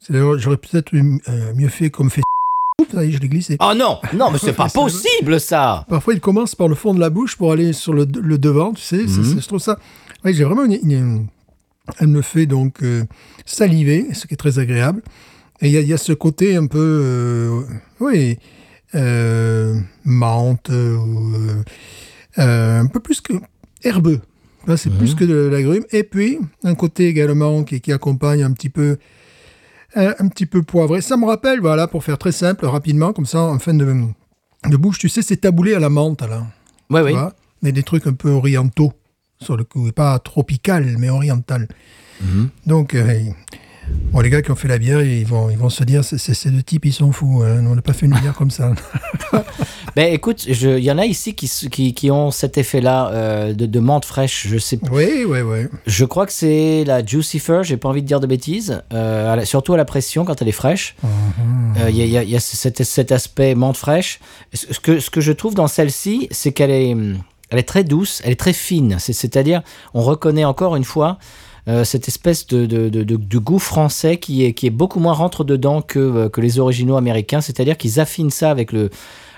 J'aurais peut-être eu, euh, mieux fait comme fait. Ça y est, je l'ai glissé. Oh non, non, mais c'est pas possible ça. Parfois, il commence par le fond de la bouche pour aller sur le, le devant, tu sais. Mhm. je trouve ça. Oui, j'ai vraiment une, une- Elle me fait donc euh, saliver, ce qui est très agréable. Et il y, y a ce côté un peu. oui. menthe, un peu plus que herbeux. Là, c'est plus que de l'agrume. Et puis, un côté également qui, qui accompagne un petit peu. Un, un petit peu poivré. Ça me rappelle, voilà, pour faire très simple, rapidement, comme ça, en fin de, de bouche, tu sais, c'est taboulé à la menthe, là. Ouais, oui. vois mais des trucs un peu orientaux, sur le coup. Et pas tropical, mais oriental. Mhm. Donc, euh, bon, les gars qui ont fait la bière, ils vont, ils vont se dire, ces deux types, ils sont fous. Hein. On n'a pas fait une bière comme ça. Ben écoute, il y en a ici qui, qui, qui ont cet effet-là euh, de, de menthe fraîche. Je sais, oui, oui, oui. je crois que c'est la Jucifer. J'ai pas envie de dire de bêtises. euh, à la- surtout à la pression quand elle est fraîche. Euh, Il y a, y a- y a cet, cet aspect menthe fraîche. Ce que, ce que je trouve dans celle-ci, c'est qu'elle est, elle est très douce, elle est très fine. C'est- C'est-à-dire, on reconnaît encore une fois euh, cette espèce de, de, de- goût français qui est, qui est beaucoup moins rentre dedans que, euh, que les originaux américains. C'est-à-dire qu'ils affinent ça avec, le,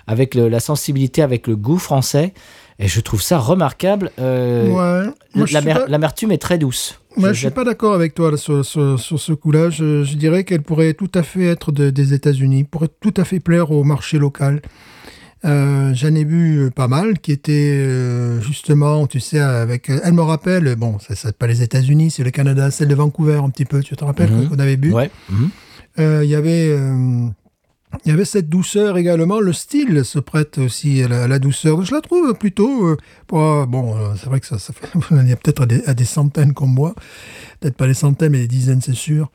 avec le- la sensibilité, avec le goût français. Et je trouve ça remarquable. Euh, ouais. Pas- L'amertume est très douce. Moi, Je- je suis pas d'accord avec toi là, sur, sur, sur ce coup-là. Je, je dirais qu'elle pourrait tout à fait être de- des États-Unis, pourrait tout à fait plaire au marché local. Euh, J'en ai vu euh, pas mal qui étaient euh, justement, tu sais, avec. Elle me rappelle, bon, ça c'est pas les États-Unis, c'est le Canada, celle de Vancouver un petit peu. Tu te rappelles Mhm. qu'on avait bu Ouais. mhm. Euh, Il y avait. Il y avait cette douceur également. Le style se prête aussi à la, à la douceur. Donc, je la trouve plutôt. euh, pour- bon, euh, c'est vrai que ça, ça fait. Il y a peut-être à des, à des centaines comme moi. Peut-être pas des centaines, mais des dizaines, c'est sûr.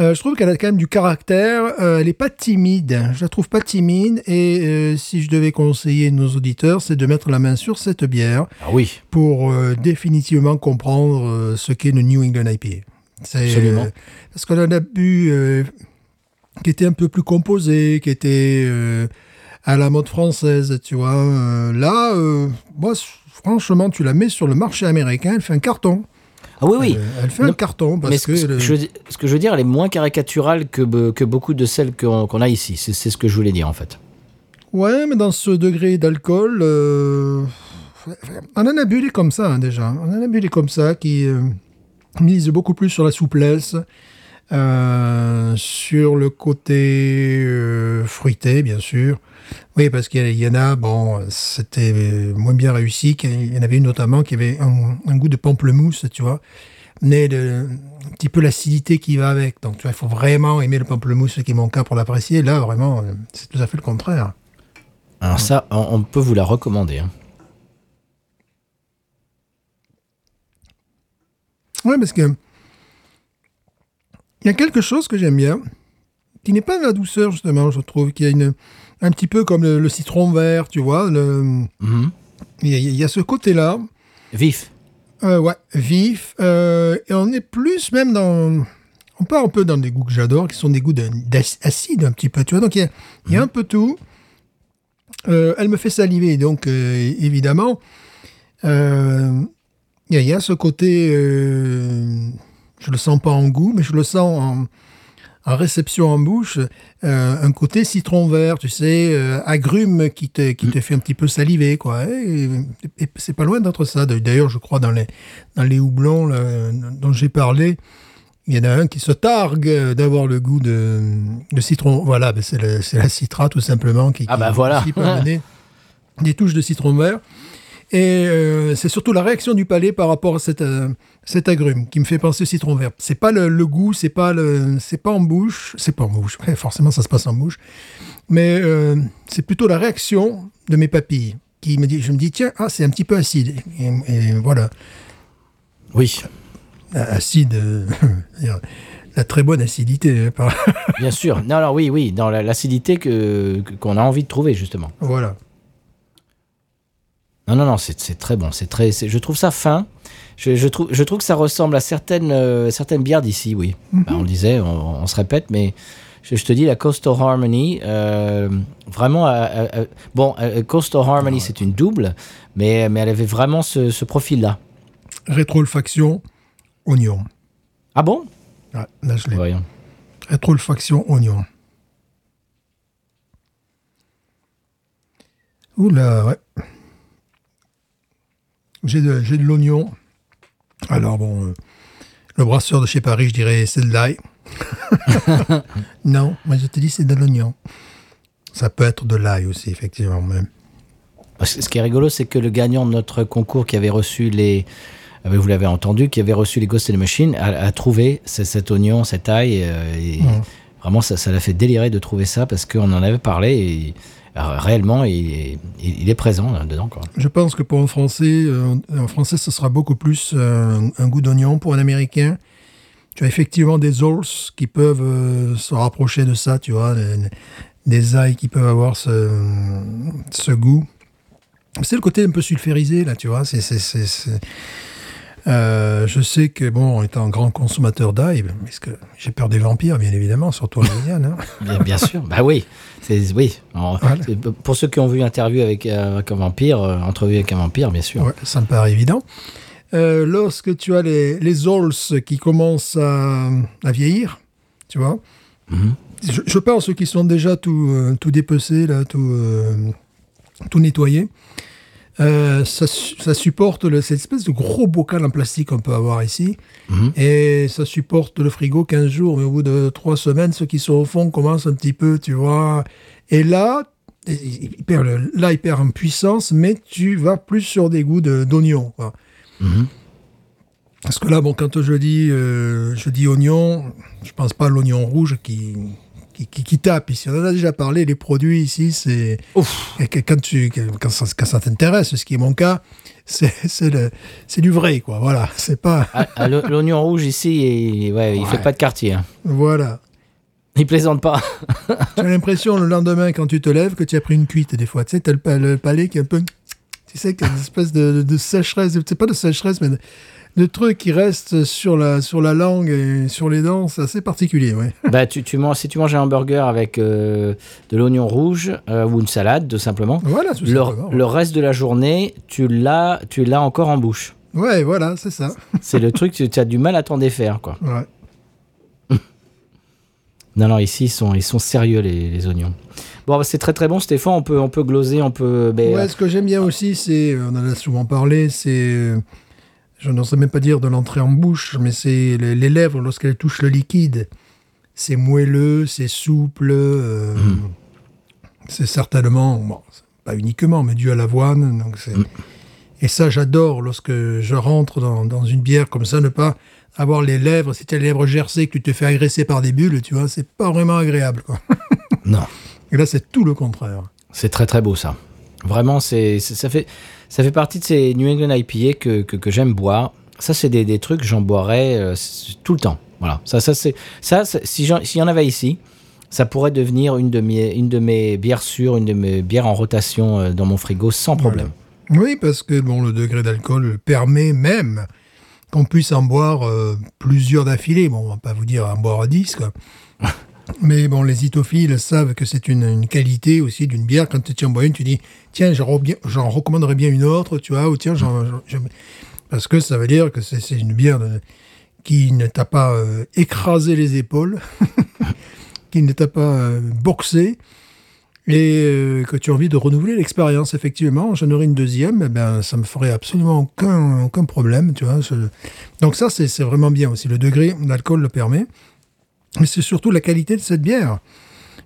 Euh, je trouve qu'elle a quand même du caractère. Elle n'est pas timide. Je la trouve pas timide. Et si je devais conseiller nos auditeurs, c'est de mettre la main sur cette bière Ah oui. pour définitivement comprendre ce qu'est le New England IPA. Absolument. parce qu'on en a bu qui était un peu plus composé, qui était euh, à la mode française, tu vois. Euh, là, euh, moi, franchement, tu la mets sur le marché américain, elle fait un carton. Ah oui, oui. Elle fait un carton parce Mais ce que... que, le- je, ce que je veux dire, elle est moins caricaturale que, que beaucoup de celles qu'on a ici. C'est c'est ce que je voulais dire, en fait. Ouais, mais dans ce degré d'alcool, euh, on en a bu des comme ça hein, déjà. On en a bu des comme ça qui euh, misent beaucoup plus sur la souplesse, euh, sur le côté euh, fruité, bien sûr. Oui, parce qu'il y, en a, bon, c'était moins bien réussi. qu'il- Il y en avait une notamment qui avait un, un goût de pamplemousse, tu vois. Mais de, un petit peu l'acidité qui va avec. Donc, tu vois, il faut vraiment aimer le pamplemousse, ce qui est mon cas pour l'apprécier. Là, vraiment, c'est tout à fait le contraire. Alors ça, on, on peut vous la recommander. hein. Ouais, parce que il y a quelque chose que j'aime bien, qui n'est pas de la douceur justement, je trouve, qui a une un petit peu comme le, le citron vert, tu vois. le- Mhm. Il y, a- il y a ce côté-là, Vif. euh, ouais, vif, euh, et on est plus même dans, on part un peu dans des goûts que j'adore, qui sont des goûts d'acide un petit peu, tu vois. Donc il y a, il y a un peu tout. Euh, elle me fait saliver, donc évidemment, il y, a- il y a ce côté, je le sens pas en goût, mais je le sens en, en réception en bouche, euh, un côté citron vert, tu sais, euh, agrume qui te, qui te fait un petit peu saliver, quoi. Et, et c'est pas loin d'être ça. D'ailleurs, je crois dans les, dans les houblons là, dont j'ai parlé, il y en a un qui se targue d'avoir le goût de, de citron. Voilà, ben c'est la citra tout simplement qui, Ah qui- bah voilà. peut amener des touches de citron vert. Et euh, c'est surtout la réaction du palais par rapport à cette, euh, cet agrume qui me fait penser au citron vert. C'est pas le, le goût, c'est pas le, c'est pas en bouche, c'est pas en bouche. Ouais, forcément, ça se passe en bouche, mais euh, c'est plutôt la réaction de mes papilles qui me dit, je me dis tiens, ah c'est un petit peu acide. Et, et voilà, Oui, acide, euh, la très bonne acidité. hein, bien sûr. Non, alors oui, oui, dans la- l'acidité que- qu'on a envie de trouver, justement. voilà. Non, non, non, c'est très bon. C'est très, je trouve ça fin. Je, je trouve, je trouve que ça ressemble à certaines, euh, certaines bières d'ici, oui. Bah, on le disait, on, on se répète, mais je, je te dis, la Coastal Harmony, euh, vraiment, euh, bon, Coastal Harmony, c'est une double, mais, mais elle avait vraiment ce, ce profil-là. Rétroolfaction, oignon. Ah bon? Ouais, là je l'ai. Voyons. Oignon. Oula, ouais. J'ai de, de l'oignon. Alors bon, euh, le brasseur de chez Paris, je dirais c'est de l'ail. non, moi je te dis c'est de l'oignon. Ça peut être de l'ail aussi, effectivement. Même. Ce qui est rigolo, c'est que le gagnant de notre concours qui avait reçu les. euh, Vous l'avez entendu, qui avait reçu les Ghost in the Machine, a, a trouvé ce- cet oignon, cette ail. euh, et. Vraiment, ça ça l'a fait délirer de trouver ça parce qu'on en avait parlé et réellement, il est, il est présent là, dedans. Quoi. Je pense que pour un Français, euh, un Français, ce sera beaucoup plus un goût d'oignon. Pour un Américain, tu as effectivement des ols qui peuvent euh, se rapprocher de ça, tu vois, des, des ailes qui peuvent avoir ce, ce goût. C'est le côté un peu sulfurisé, là, tu vois. Euh, je sais que, bon, étant grand consommateur d'ail, parce que j'ai peur des vampires, bien évidemment, surtout en Louisiane, hein. Bien, bien sûr, bah oui. Oui. Alors, Voilà. c'est- Pour ceux qui ont vu l'interview avec, euh, avec un vampire, euh, entrevue avec un vampire, bien sûr. Ouais, ça me paraît évident. Lorsque tu as les, les ols qui commencent à, à vieillir, tu vois, Mhm. je, je parle ceux qui sont déjà tout, tout dépecés, là, tout, tout nettoyés, Euh, ça, ça supporte le, cette espèce de gros bocal en plastique qu'on peut avoir ici. Mhm. Et ça supporte le frigo 15 jours. Mais au bout de 3 semaines, ceux qui sont au fond commencent un petit peu, tu vois. Et là, il perd le- là, il perd en puissance, mais tu vas plus sur des goûts de- d'oignon. quoi. Mhm. Parce que là, bon, quand je dis, euh, je dis oignon, je pense pas à l'oignon rouge qui, qui, qui, qui tape ici. On en a déjà parlé, les produits ici, c'est. Quand, tu, quand ça, quand ça t'intéresse, ce qui est mon cas, c'est du vrai, quoi. Voilà, c'est pas. Ah, ah, L'oignon rouge ici, il, ouais, il fait pas de quartier. hein. Voilà. Il plaisante pas. Tu as l'impression le lendemain, quand tu te lèves, que tu as pris une cuite, des fois. Tu sais, tu as le, le palais qui est un peu. Tu sais, qu'il y a une espèce de, de sécheresse. C'est pas de sécheresse, mais de, de truc qui reste sur la, sur la langue et sur les dents. C'est assez particulier, ouais. bah, tu, tu manges, si tu manges un hamburger avec euh, de l'oignon rouge euh, ou une salade, tout simplement, Voilà, tout le, simplement. le reste de la journée, tu l'as, tu l'as encore en bouche. Ouais, voilà, c'est ça. C'est le truc, tu as du mal à t'en défaire, quoi. Ouais. Non, non, ici, ils sont, ils sont sérieux, les, les oignons. Bon, bah, c'est très très bon, Stéphane. On peut, on peut gloser, on peut. ben, Ouais, ce que j'aime bien aussi, c'est, on en a souvent parlé, c'est, euh, je n'ose même pas dire de l'entrée en bouche, mais c'est les, lèvres lorsqu'elles touchent le liquide. C'est moelleux, c'est souple, euh, c'est certainement, bon, pas uniquement, mais dû à l'avoine. Donc c'est, Et ça, j'adore lorsque je rentre dans, dans une bière comme ça, ne pas avoir les lèvres, si tu as les lèvres gercées, que tu te fais agresser par des bulles, tu vois, c'est pas vraiment agréable. Quoi. Non. Et là, c'est tout le contraire. C'est très très beau ça. Vraiment, c'est- ça fait ça fait partie de ces New England IPA que, que, que j'aime boire. Ça, c'est des, des trucs que j'en boirais euh, tout le temps. Voilà. Ça, ça c'est ça. c'est- Si s'il y en avait ici, ça pourrait devenir une de mes une de mes bières sûres, une de mes bières en rotation euh, dans mon frigo sans problème. Oui, parce que bon, le degré d'alcool permet même qu'on puisse en boire euh, plusieurs d'affilée. Bon, on va pas vous dire en boire à 10, quoi. Mais bon, les itophiles savent que c'est une, qualité aussi d'une bière. Quand tu en bois une, tu dis, tiens, j'en re- j'en recommanderais bien une autre, tu vois, ou tiens, j'en- parce que ça veut dire que c'est une bière qui ne t'a pas euh, écrasé les épaules, qui ne t'a pas euh, boxé, et euh, que tu as envie de renouveler l'expérience, effectivement, j'en aurais une deuxième, eh ben, ça me ferait absolument aucun, aucun problème, tu vois. Donc ça, c'est vraiment bien aussi. Le degré d'alcool le permet. Mais c'est surtout la qualité de cette bière.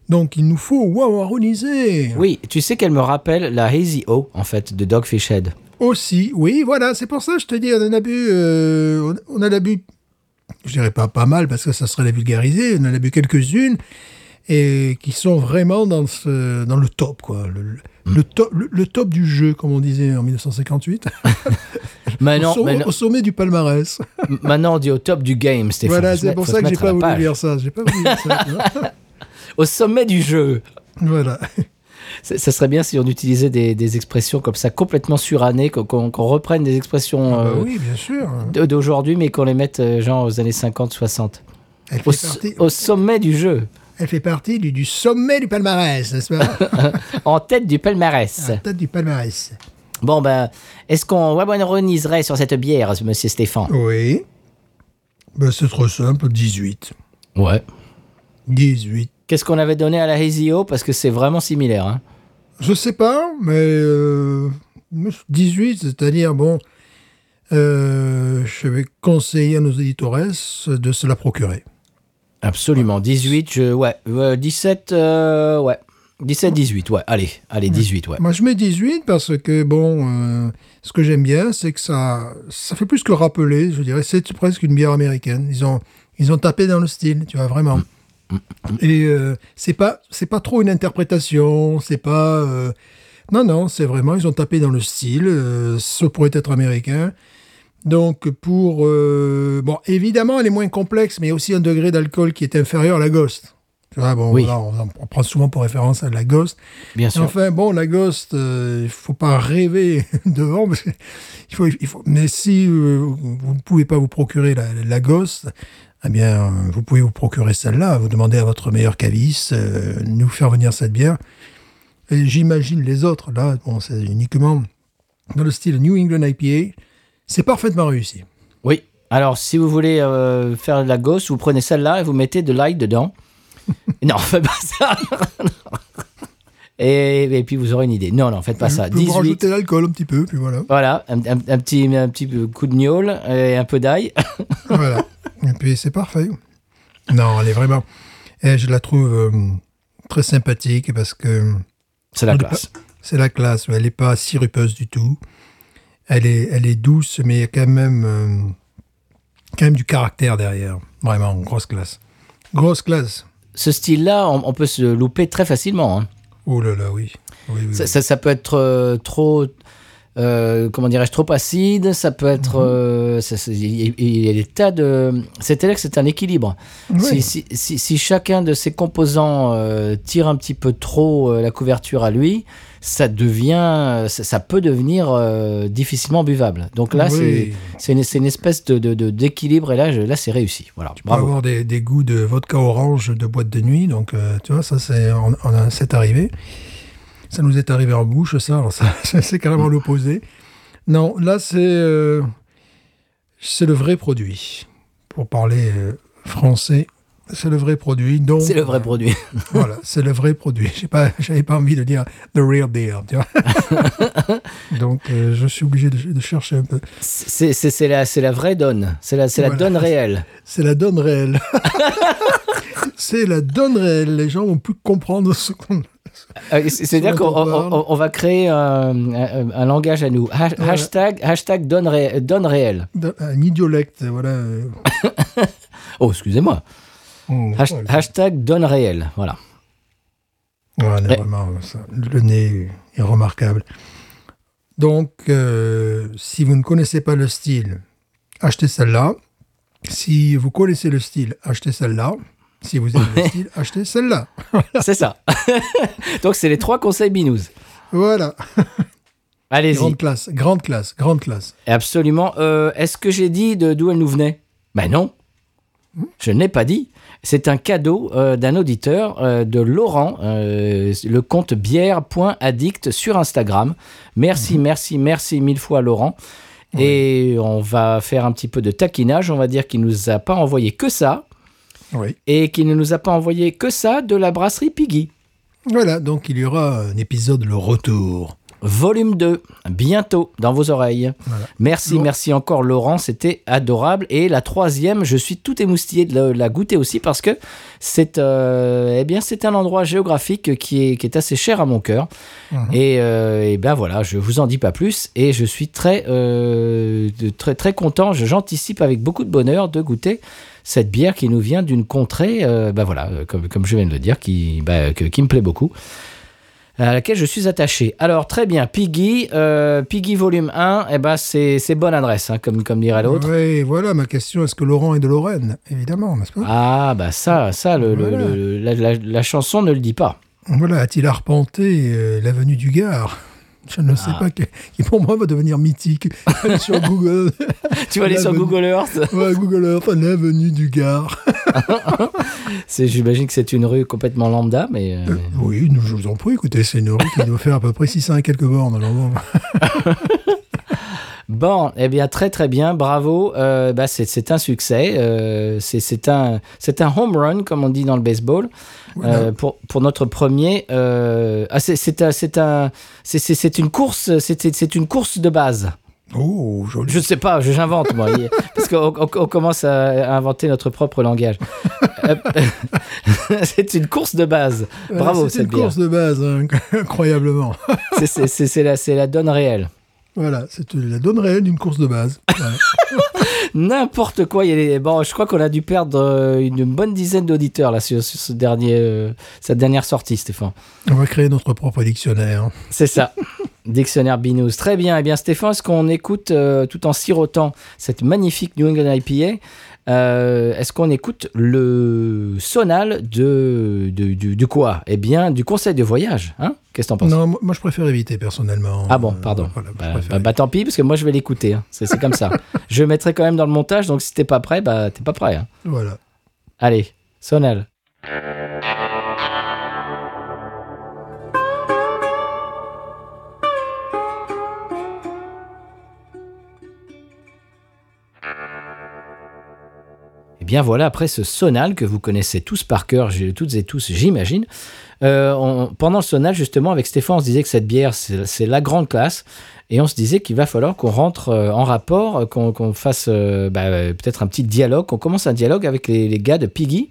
Donc il nous faut wawaroniser. Oui, tu sais qu'elle me rappelle la Hazy O en fait de Dogfish Head. Aussi, oui, voilà, c'est pour ça que je te dis, on en a bu, euh, on on en a bu, je dirais pas pas mal parce que ça serait la vulgariser, on en a bu quelques-unes et qui sont vraiment dans, ce, dans le top, quoi. Le, le le, le top du jeu, comme on disait en 1958. Maintenant, au, sommet, maintenant, au sommet du palmarès. maintenant, on dit au top du game, Stéphane. voilà, c'est pour ça que j'ai pas voulu ça. Pas voulu dire ça. Au sommet du jeu. voilà. Ça serait bien si on utilisait des, des expressions comme ça complètement surannées, qu'on reprenne des expressions Ah bah euh, oui, bien sûr. d- d'aujourd'hui, mais qu'on les mette euh, genre aux années 50-60. Elle Au, fait, s- partie, au sommet du jeu, elle fait partie du, du sommet du palmarès, n'est-ce pas en tête du palmarès. La tête du palmarès. Bon, ben, est-ce qu'on wabonroniserait sur cette bière, monsieur Stéphane Oui. Ben, c'est trop simple, 18. Ouais. 18. Qu'est-ce qu'on avait donné à la Hazy O Parce que c'est vraiment similaire. Hein. Je sais pas, mais euh, 18, c'est-à-dire, bon, euh, je vais conseiller à nos éditeurs de se la procurer. Absolument. 18, je, ouais. ouais, 17, euh, ouais. 17-18, ouais. Allez, allez, 18, ouais. Moi, je mets 18 parce que, bon, euh, ce que j'aime bien, c'est que ça, ça fait plus que rappeler, je dirais, c'est presque une bière américaine. Ils ont, ils ont tapé dans le style, tu vois, vraiment. Et euh, c'est pas, c'est pas trop une interprétation, c'est pas. euh, non, non, c'est vraiment, ils ont tapé dans le style, euh, ce pourrait être américain. Donc, pour. euh, bon, évidemment, elle est moins complexe, mais il y a aussi un degré d'alcool qui est inférieur à la Ghost. Tu vois, bon, Oui. voilà, on, on prend souvent pour référence à la Ghost. Bien sûr. Enfin, bon, la Ghost, euh, il faut pas rêver devant. parce que il faut, il faut, mais si euh, vous ne pouvez pas vous procurer la, la Ghost, eh bien, vous pouvez vous procurer celle-là. Vous demandez à votre meilleur caviste euh, nous faire venir cette bière. Et j'imagine les autres, là, bon, c'est uniquement dans le style New England IPA. C'est parfaitement réussi. Oui. Alors, si vous voulez euh, faire de la gosse, vous prenez celle-là et vous mettez de l'ail dedans. non, faites pas ça. Et, et puis vous aurez une idée. Non, non, faites pas ça. Vous 18. rajoutez l'alcool un petit peu, puis voilà. Voilà, un, un- un petit, un petit coup de gnôle et un peu d'ail. voilà. Et puis c'est parfait. Non, elle est vraiment. Et je la trouve euh, très sympathique parce que C'est la classe. c'est la classe. Elle n'est pas sirupeuse du tout. Elle est, elle est douce, mais il y a quand même, euh, quand même du caractère derrière. Vraiment, grosse classe. Grosse classe. Ce style-là, on, on peut se louper très facilement. hein. Oh là là, oui. Oui, oui, Ça, oui. ça- ça peut être euh, trop, euh, comment dirais-je, trop acide. Ça peut être, Mhm. euh, ça- ça- il il y a des tas de. C'est là que c'est un équilibre. Oui. Si, si, si, si chacun de ces composants euh, tire un petit peu trop la couverture à lui, ça devient, ça, ça peut devenir euh, difficilement buvable. Donc là, Oui. c'est une, espèce de de- de- d'équilibre et là, je- là c'est réussi. Voilà, On peut bravo. avoir des, des goûts de vodka orange de boîte de nuit. Donc, euh, tu vois, ça, c'est, on, on a- arrivé. Ça nous est arrivé en bouche, ça. Ça c'est carrément l'opposé. Non, là, c'est, euh, le vrai produit. Pour parler euh, français, c'est le vrai produit. C'est le vrai produit. Voilà, c'est le vrai produit. J'ai pas, j'avais pas envie de dire the real deal, tu vois. Donc, euh, je suis obligé de, de chercher un peu. C'est c'est- c'est la, c'est la vraie donne. C'est la, c'est la donne réelle. C'est la donne réelle. c'est la donne réelle. Les gens vont plus comprendre ce qu'on. Euh, c'est- C'est-à-dire qu'on on on- va créer un, un- un langage à nous. Ha- Voilà. Hashtag, hashtag donne, ré- donne réelle. Un idiolecte, voilà. Oh, excusez-moi. Oh, voilà. hashtag donne réelle. Voilà. Voilà, Ouais. vraiment, ça, le nez est remarquable. Donc, euh, si vous ne connaissez pas le style, achetez celle-là. Si vous connaissez le style, achetez celle-là. Si vous aimez le style, achetez celle-là. C'est ça. Donc, c'est les trois conseils binous. Voilà. Allez-y. Grande classe, grande classe, grande classe. Absolument. Euh, Est-ce que j'ai dit de- d'où elle nous venait? Ben non. Je n'ai pas dit. C'est un cadeau euh, d'un auditeur euh, de Laurent, euh, le compte bière.addict sur Instagram. Merci, merci, merci mille fois Laurent. Et on va faire un petit peu de taquinage. On va dire qu'il nous a pas envoyé que ça Oui. et qu'il ne nous a pas envoyé que ça de la brasserie Piggy. Voilà, donc il y aura un épisode Le Retour. Volume 2, bientôt dans vos oreilles. Voilà. Merci, Bon. merci encore Laurent, c'était adorable. Et la troisième, je suis tout émoustillé de la, la goûter aussi parce que c'est euh, eh bien c'est un endroit géographique qui est, qui est assez cher à mon cœur. Mhm. Et, euh, et ben voilà, je vous en dis pas plus et je suis très euh, très très content. Je- J'anticipe avec beaucoup de bonheur de goûter cette bière qui nous vient d'une contrée, euh, ben voilà, comme, comme je viens de le dire, qui, ben, que- qui me plaît beaucoup à laquelle je suis attaché. Alors, très bien, Piggy, euh, Piggy volume 1, eh ben, c'est bonne adresse, hein, comme, comme dirait l'autre. Oui, voilà ma question. Est-ce que Laurent est de Lorraine Évidemment, n'est-ce pas? Ah, bah ça, ça le, le- Voilà. le- la, la- la chanson ne le dit pas. Voilà, a-t-il arpenté euh, l'avenue du Gard? Je ne sais Ah. pas, qui, pour moi va devenir mythique. Sur Google. Tu vas aller sur Google Earth. Ouais, Google Earth, l'avenue du Gard. J'imagine que c'est une rue complètement lambda, mais... euh, Euh, oui, nous, je vous en prie, écoutez, c'est une rue qui doit faire à peu près 600 et quelques bornes. Alors bon. Bon, eh bien, très très bien, bravo. Euh, bah, c'est un succès. euh, c'est un, c'est un home run, comme on dit dans le baseball. Voilà. Euh, pour, pour notre premier, euh, ah, c'est- c'est un, c'est un, une course, c'est une course de base. Oh, joli. Je sais pas, j'invente moi, parce qu'on on- on commence à inventer notre propre langage. Euh, c'est une course de base. Bravo C'est une bière. course de base, hein, incroyablement. C'est- la, la donne réelle. Voilà, c'est la donne réelle d'une course de base. Voilà. N'importe quoi. Il y a les- Bon, je crois qu'on a dû perdre euh, une bonne dizaine d'auditeurs là sur, sur ce dernier, euh, cette dernière sortie, Stéphane. On va créer notre propre dictionnaire. C'est ça. Dictionnaire Binous. Très bien. Eh bien, Stéphane, est-ce qu'on écoute euh, tout en sirotant cette magnifique New England IPA euh, Est-ce qu'on écoute le sonal de, de- du, du quoi? Eh bien, du conseil de voyage. Hein? Qu'est-ce que t'en penses? Non, moi je préfère éviter personnellement. Ah bon, pardon. voilà, bah, bah- bah, tant pis, parce que moi je vais l'écouter. hein. C'est comme ça. je mettrai quand même dans le montage, donc si t'es pas prêt, bah t'es pas prêt. hein. Voilà. Allez, sonal. Bien voilà, après ce sonal que vous connaissez tous par cœur, toutes et tous, j'imagine, euh, pendant le sonal, justement, avec Stéphane, on se disait que cette bière, c'est la grande classe. Et on se disait qu'il va falloir qu'on rentre euh, en rapport, euh, qu'on fasse bah, peut-être un petit dialogue, qu'on commence un dialogue avec les gars de Piggy.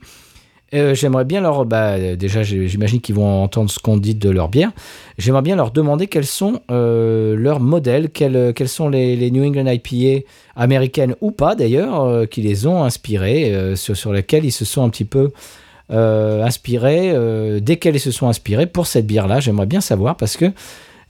Euh, J'aimerais bien leur. Bah, euh, déjà, j'imagine qu'ils vont entendre ce qu'on dit de leur bière. J'aimerais bien leur demander quels sont euh, leurs modèles, quels, quels sont les, New England IPA américaines ou pas d'ailleurs, euh, qui les ont inspirés, euh, sur, sur lesquels ils se sont un petit peu euh, inspirés, euh, desquels ils se sont inspirés pour cette bière-là. J'aimerais bien savoir parce que,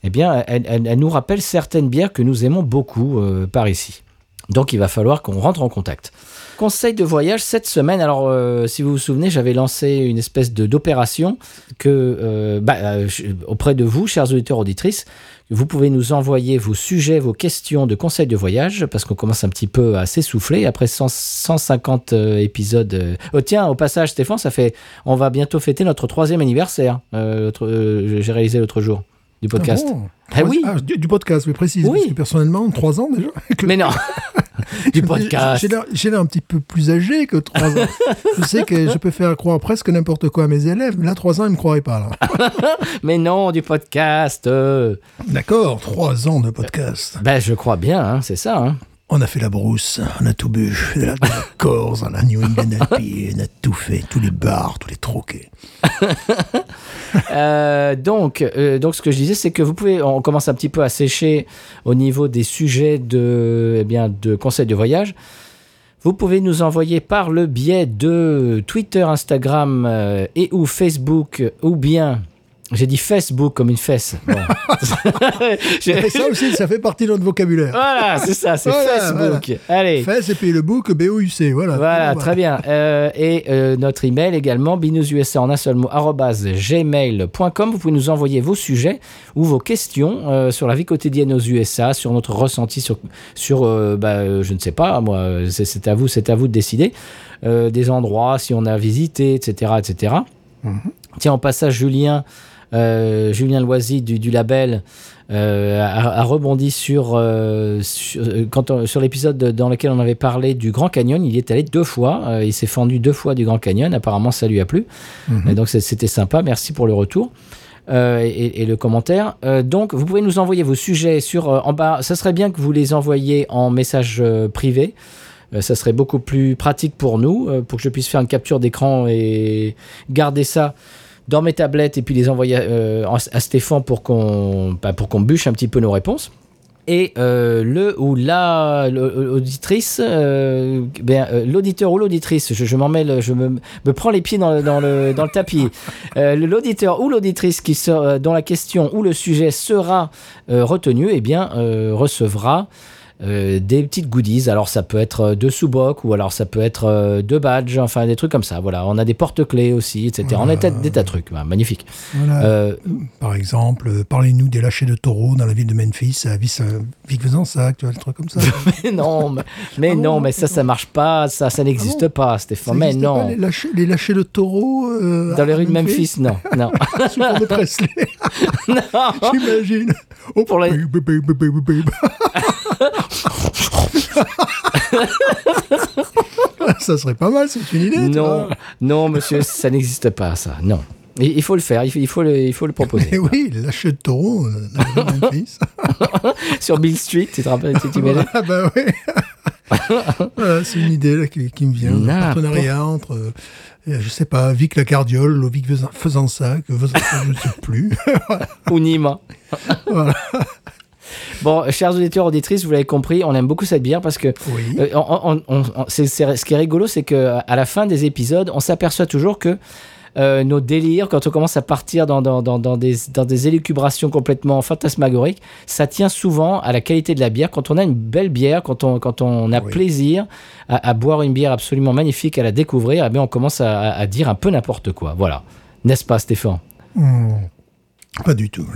eh bien, elle, nous rappelle certaines bières que nous aimons beaucoup euh, par ici. Donc, il va falloir qu'on rentre en contact. Conseil de voyage cette semaine. Alors, euh, si vous vous souvenez, j'avais lancé une espèce de d'opération que, euh, bah, euh, auprès de vous, chers auditeurs auditrices, vous pouvez nous envoyer vos sujets, vos questions de conseils de voyage, parce qu'on commence un petit peu à s'essouffler après 100 150 euh, épisodes. Oh, tiens, au passage, Stéphane, ça fait, on va bientôt fêter notre troisième anniversaire. J'ai réalisé l'autre jour du podcast. Ah bon Ah oui. Ah, du, du podcast, oui, précise. Oui. Parce que personnellement, trois ans déjà. que- Mais non, du podcast. J'ai l'air- un petit peu plus âgé que trois ans. je sais que je peux faire croire presque n'importe quoi à mes élèves, mais là, trois ans, ils ne me croiraient pas. là. Mais non, du podcast. euh. D'accord, trois ans de podcast. Ben, je crois bien, hein, c'est ça. hein. On a fait la brousse, on a tout bu, de la, de la Corse, New England IPA, on a tout fait, tous les bars, tous les troquets. Euh, donc, euh, donc, ce que je disais, c'est que vous pouvez, on commence un petit peu à sécher au niveau des sujets de, eh bien, de conseils de voyage. Vous pouvez nous envoyer par le biais de Twitter, Instagram euh, et ou Facebook, ou bien, j'ai dit Facebook comme une fesse. Bon. Ça aussi, ça fait partie de notre vocabulaire. voilà, c'est ça, c'est Voilà, Facebook. Allez. Fès et puis le book B-O-U-C, voilà. Voilà, Voilà. très bien. Euh, et euh, notre email également, binoususa en un seul mot, gmail.com. Vous pouvez nous envoyer vos sujets ou vos questions euh, sur la vie quotidienne aux USA, sur notre ressenti, sur, sur bah, je ne sais pas, moi, c'est à vous, c'est à vous de décider, des endroits, si on a visité, etc. etc. Tiens, en passage, Julien, Julien Loisy du, du label euh, a, a rebondi sur, euh, sur, euh, l'épisode dans lequel on avait parlé du Grand Canyon. Il y est allé deux fois. euh, il s'est fendu deux fois du Grand Canyon. Apparemment, ça lui a plu. Et donc, c'était sympa. Merci pour le retour. euh, et, et le commentaire. Euh, donc, vous pouvez nous envoyer vos sujets sur euh, en bas. Ça serait bien que vous les envoyiez en message euh, privé. Euh, ça serait beaucoup plus pratique pour nous, euh, pour que je puisse faire une capture d'écran et garder ça dans mes tablettes et puis les envoyer euh, à Stéphane pour qu'on bah, pour qu'on bûche un petit peu nos réponses. Et euh, le ou la l'auditrice, euh, ben, l'auditeur ou l'auditrice, je, je m'en mêle, je me, me prends les pieds dans le, dans le, dans le tapis. L'auditeur ou l'auditrice qui sera, dont la question ou le sujet sera retenu, eh bien recevra euh, des petites goodies. Alors ça peut être euh, de sous-boc ou alors ça peut être euh, de badges, enfin des trucs comme ça. Voilà, on a des porte-clés aussi, etc. On a des tas, de trucs, Voilà, magnifique. Voilà. Euh, Par exemple, parlez-nous des lâchers de taureaux dans la ville de Memphis, à Vic- Vic-Fezensac, tu vois, des trucs comme ça. mais non, mais, mais Ah bon non, mais ça, ça marche pas, ça, ça n'existe Ah bon pas, Stéphane. Mais non, pas, les, lâchers, les lâchers de taureaux euh, dans les rues de Memphis, non, non. j'imagine. Oh, Pour les- ça serait pas mal, c'est une idée. Non, non, monsieur, ça n'existe pas, ça. Non. Il faut le faire, il faut, le, il faut le proposer. oui, les lâchers de taureaux euh. Sur Bill Street, tu te rappelles, tu Ah bah oui. voilà, c'est une idée là, qui, qui me vient. Un partenariat entre, euh, je sais pas, Vic la Cardiole, ou Vic Fezensac, Fezensac, je ne sais plus. Ou Nîmes. Voilà. Bon, chers auditeurs, auditrices, vous l'avez compris, on aime beaucoup cette bière parce que Oui. Euh, on- on- on- ce qui est rigolo, c'est que à la fin des épisodes, on s'aperçoit toujours que euh, nos délires, quand on commence à partir dans, dans, dans, dans des, dans des élucubrations complètement fantasmagoriques, ça tient souvent à la qualité de la bière. Quand on a une belle bière, quand on, quand on a Oui. plaisir à, à boire une bière absolument magnifique, à la découvrir, eh bien, on commence à, dire un peu n'importe quoi. Voilà. N'est-ce pas, Stéphane? Hmm. Pas du tout.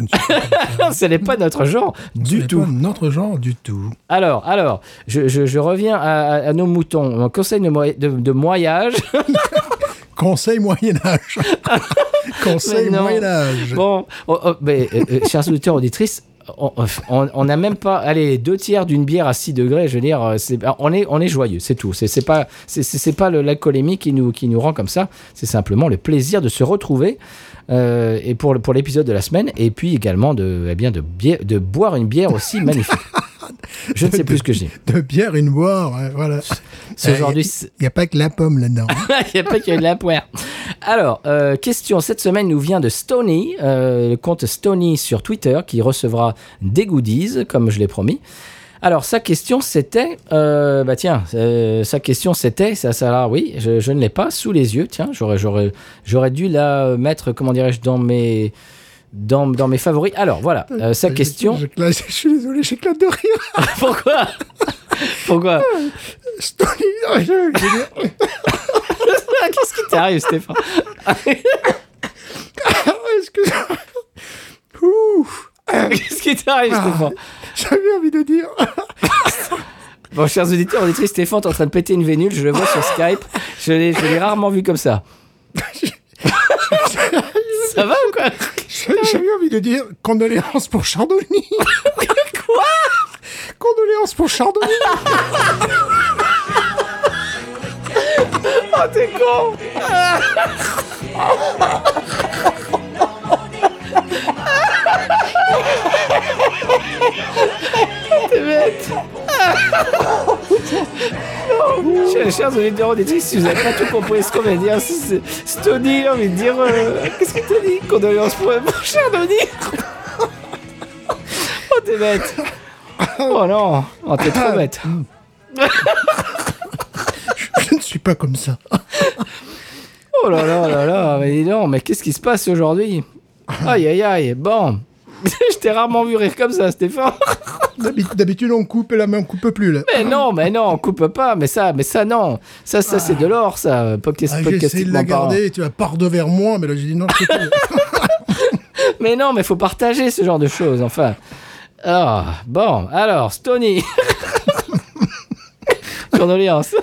Ce n'est pas notre genre du tout. pas notre genre du tout. Alors, alors, je, je- je reviens à, nos moutons. Mon conseil de, de, de moyage. Conseil Moyen-Âge. Conseil. Moyen-Âge. Bon, oh, oh, mais, euh, euh, chers auditeurs, auditrices, on- n'a même pas, allez, deux tiers d'une bière à 6 degrés, je veux dire, euh, c'est, on, est, on est joyeux, c'est tout. C'est, pas, c'est, pas l'alcoolémie qui nous, qui nous rend comme ça, c'est simplement le plaisir de se retrouver. Euh, et pour, pour l'épisode de la semaine, et puis également de, eh bien de, bière- de boire une bière aussi magnifique. Je ne sais plus ce que je dis. De bière, une boire, ouais, voilà. C'est Euh, aujourd'hui, Il n'y a pas que la pomme là-dedans. Il n'y a pas que de la poire. Alors, euh, question cette semaine nous vient de Stony, euh, le compte Stony sur Twitter, qui recevra des goodies, comme je l'ai promis. Alors, sa question c'était, euh, bah tiens, euh, sa question c'était, ça, ça là, oui, je, je ne l'ai pas sous les yeux, tiens, j'aurais, j'aurais, j'aurais dû la mettre, comment dirais-je, dans mes, dans, dans mes favoris. Alors, voilà, euh, sa question. Je, je- je suis désolé, j'éclate de rire. Pourquoi? Pourquoi? Dire- Qu'est-ce qui t'arrive, Stéphane? Ah, excuse-moi. Ouh, Qu'est-ce qui t'arrive, Stéphane J'avais envie de dire. Bon, chers auditeurs, auditrices, Stéphane est en train de péter une vénule, je le vois sur Skype. Je l'ai, je l'ai rarement vu comme ça. ça va ou quoi? J'avais envie de dire condoléances pour Chardonnay. Quoi? Condoléances pour Chardonnay. Oh, t'es con T'es bête. Non, chers, chers auditeurs, auditrices, si vous n'avez pas tout compris ce qu'on vient de dire, c'est- Stony, j'ai envie de dire... euh, Qu'est-ce que t'as dit Condoléances pour mon cher Denis Oh, t'es bête. Oh non. Oh, t'es trop bête. Je ne suis pas comme ça. Oh là là là là, mais dis donc, mais qu'est-ce qui se passe aujourd'hui? Aïe aïe aïe, bon. Je t'ai rarement vu rire comme ça, Stéphane. D'habitude, on coupe là, mais on coupe plus là. Mais non, mais non, on coupe pas, mais ça, mais ça non. Ça, ça c'est de l'or, ça. Podcast, Ah, j'ai essayé de la garder, tu vas part de vers moi, mais là j'ai dit non, je. Mais non, mais faut partager ce genre de choses, enfin. Ah, bon, alors, Stony. Condoléances.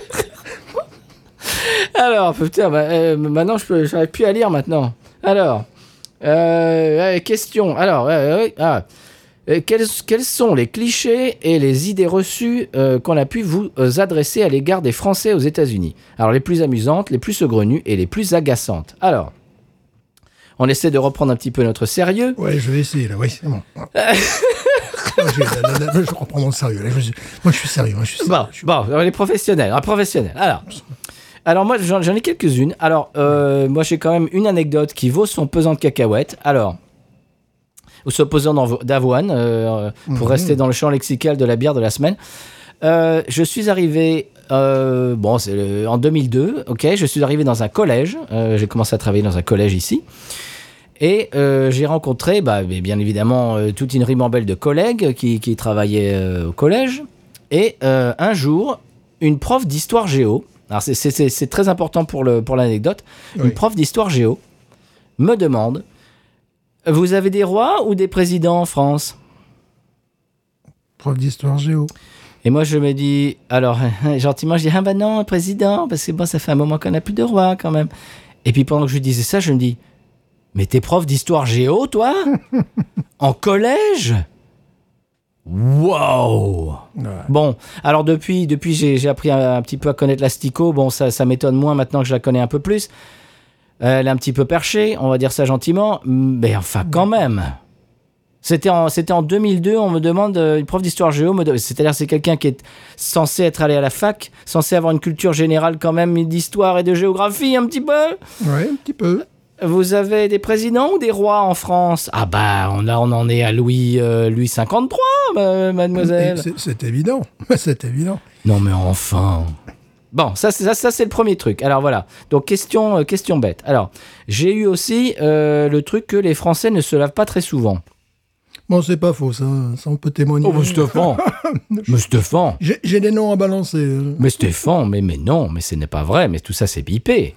alors, putain, bah, euh, maintenant, je peux, j'arrive plus à lire maintenant. Alors, euh, ouais, question. Alors, euh, ouais, ah. Euh, quels, quels sont les clichés et les idées reçues euh, qu'on a pu vous euh, adresser à l'égard des Français aux États-Unis? Alors, les plus amusantes, les plus saugrenues et les plus agaçantes. Alors, on essaie de reprendre un petit peu notre sérieux. Ouais, je vais essayer là, oui, c'est bon. Ah, j'ai- là, là, là, là, je reprends mon sérieux. Là, je suis- moi, je suis sérieux. Moi, je suis sérieux. Bon, bon, les professionnels, un professionnel. Alors, alors moi, j'en ai quelques-unes. Alors, euh, moi, j'ai quand même une anecdote qui vaut son pesant de cacahuètes. Alors, ou son pesant d'avo- d'avoine, euh, pour rester dans le champ lexical de la bière de la semaine. Euh, je suis arrivé, bon, c'est en 2002, ok, je suis arrivé dans un collège. j'ai commencé à travailler dans un collège ici. Et euh, j'ai rencontré, bah, bien évidemment, euh, toute une ribambelle de collègues qui, qui travaillaient euh, au collège. Et un jour, une prof d'histoire géo, alors c'est- très important pour l'anecdote, Oui. une prof d'histoire géo me demande Vous avez des rois ou des présidents en France? Prof d'histoire géo. Et moi, je me dis, alors, gentiment, je dis, ah ben non, président, parce que bon, ça fait un moment qu'on n'a plus de roi quand même. Et puis pendant que je disais ça, je me dis, mais t'es prof d'histoire géo, toi? En collège? Wow Ouais. Bon, alors depuis, depuis j'ai appris un, un petit peu à connaître l'astico. Bon, ça, ça m'étonne moins maintenant que je la connais un peu plus. Elle est un petit peu perchée, on va dire ça gentiment. Mais enfin, quand même. C'était en, c'était en 2002, on me demande, euh, une prof d'histoire géo, c'est-à-dire c'est quelqu'un qui est censé être allé à la fac, censé avoir une culture générale quand même d'histoire et de géographie un petit peu. Ouais, un petit peu. Vous avez des présidents ou des rois en France? Ah bah, on, a, on en est à Louis, euh, Louis 53, ma- mademoiselle. C'est- évident. C'est évident. Non mais enfin. Bon, ça, c'est- ça, ça c'est le premier truc. Alors voilà. Donc question, euh, question bête. Alors j'ai eu aussi euh, le truc que les Français ne se lavent pas très souvent. Bon, c'est pas faux, ça. Ça, on peut témoigner. Oh, mais Stéphane Mais Stéphane J'ai j'ai des noms à balancer. euh. Mais Stéphane, mais, mais non, mais ce n'est pas vrai, mais tout ça c'est bipé.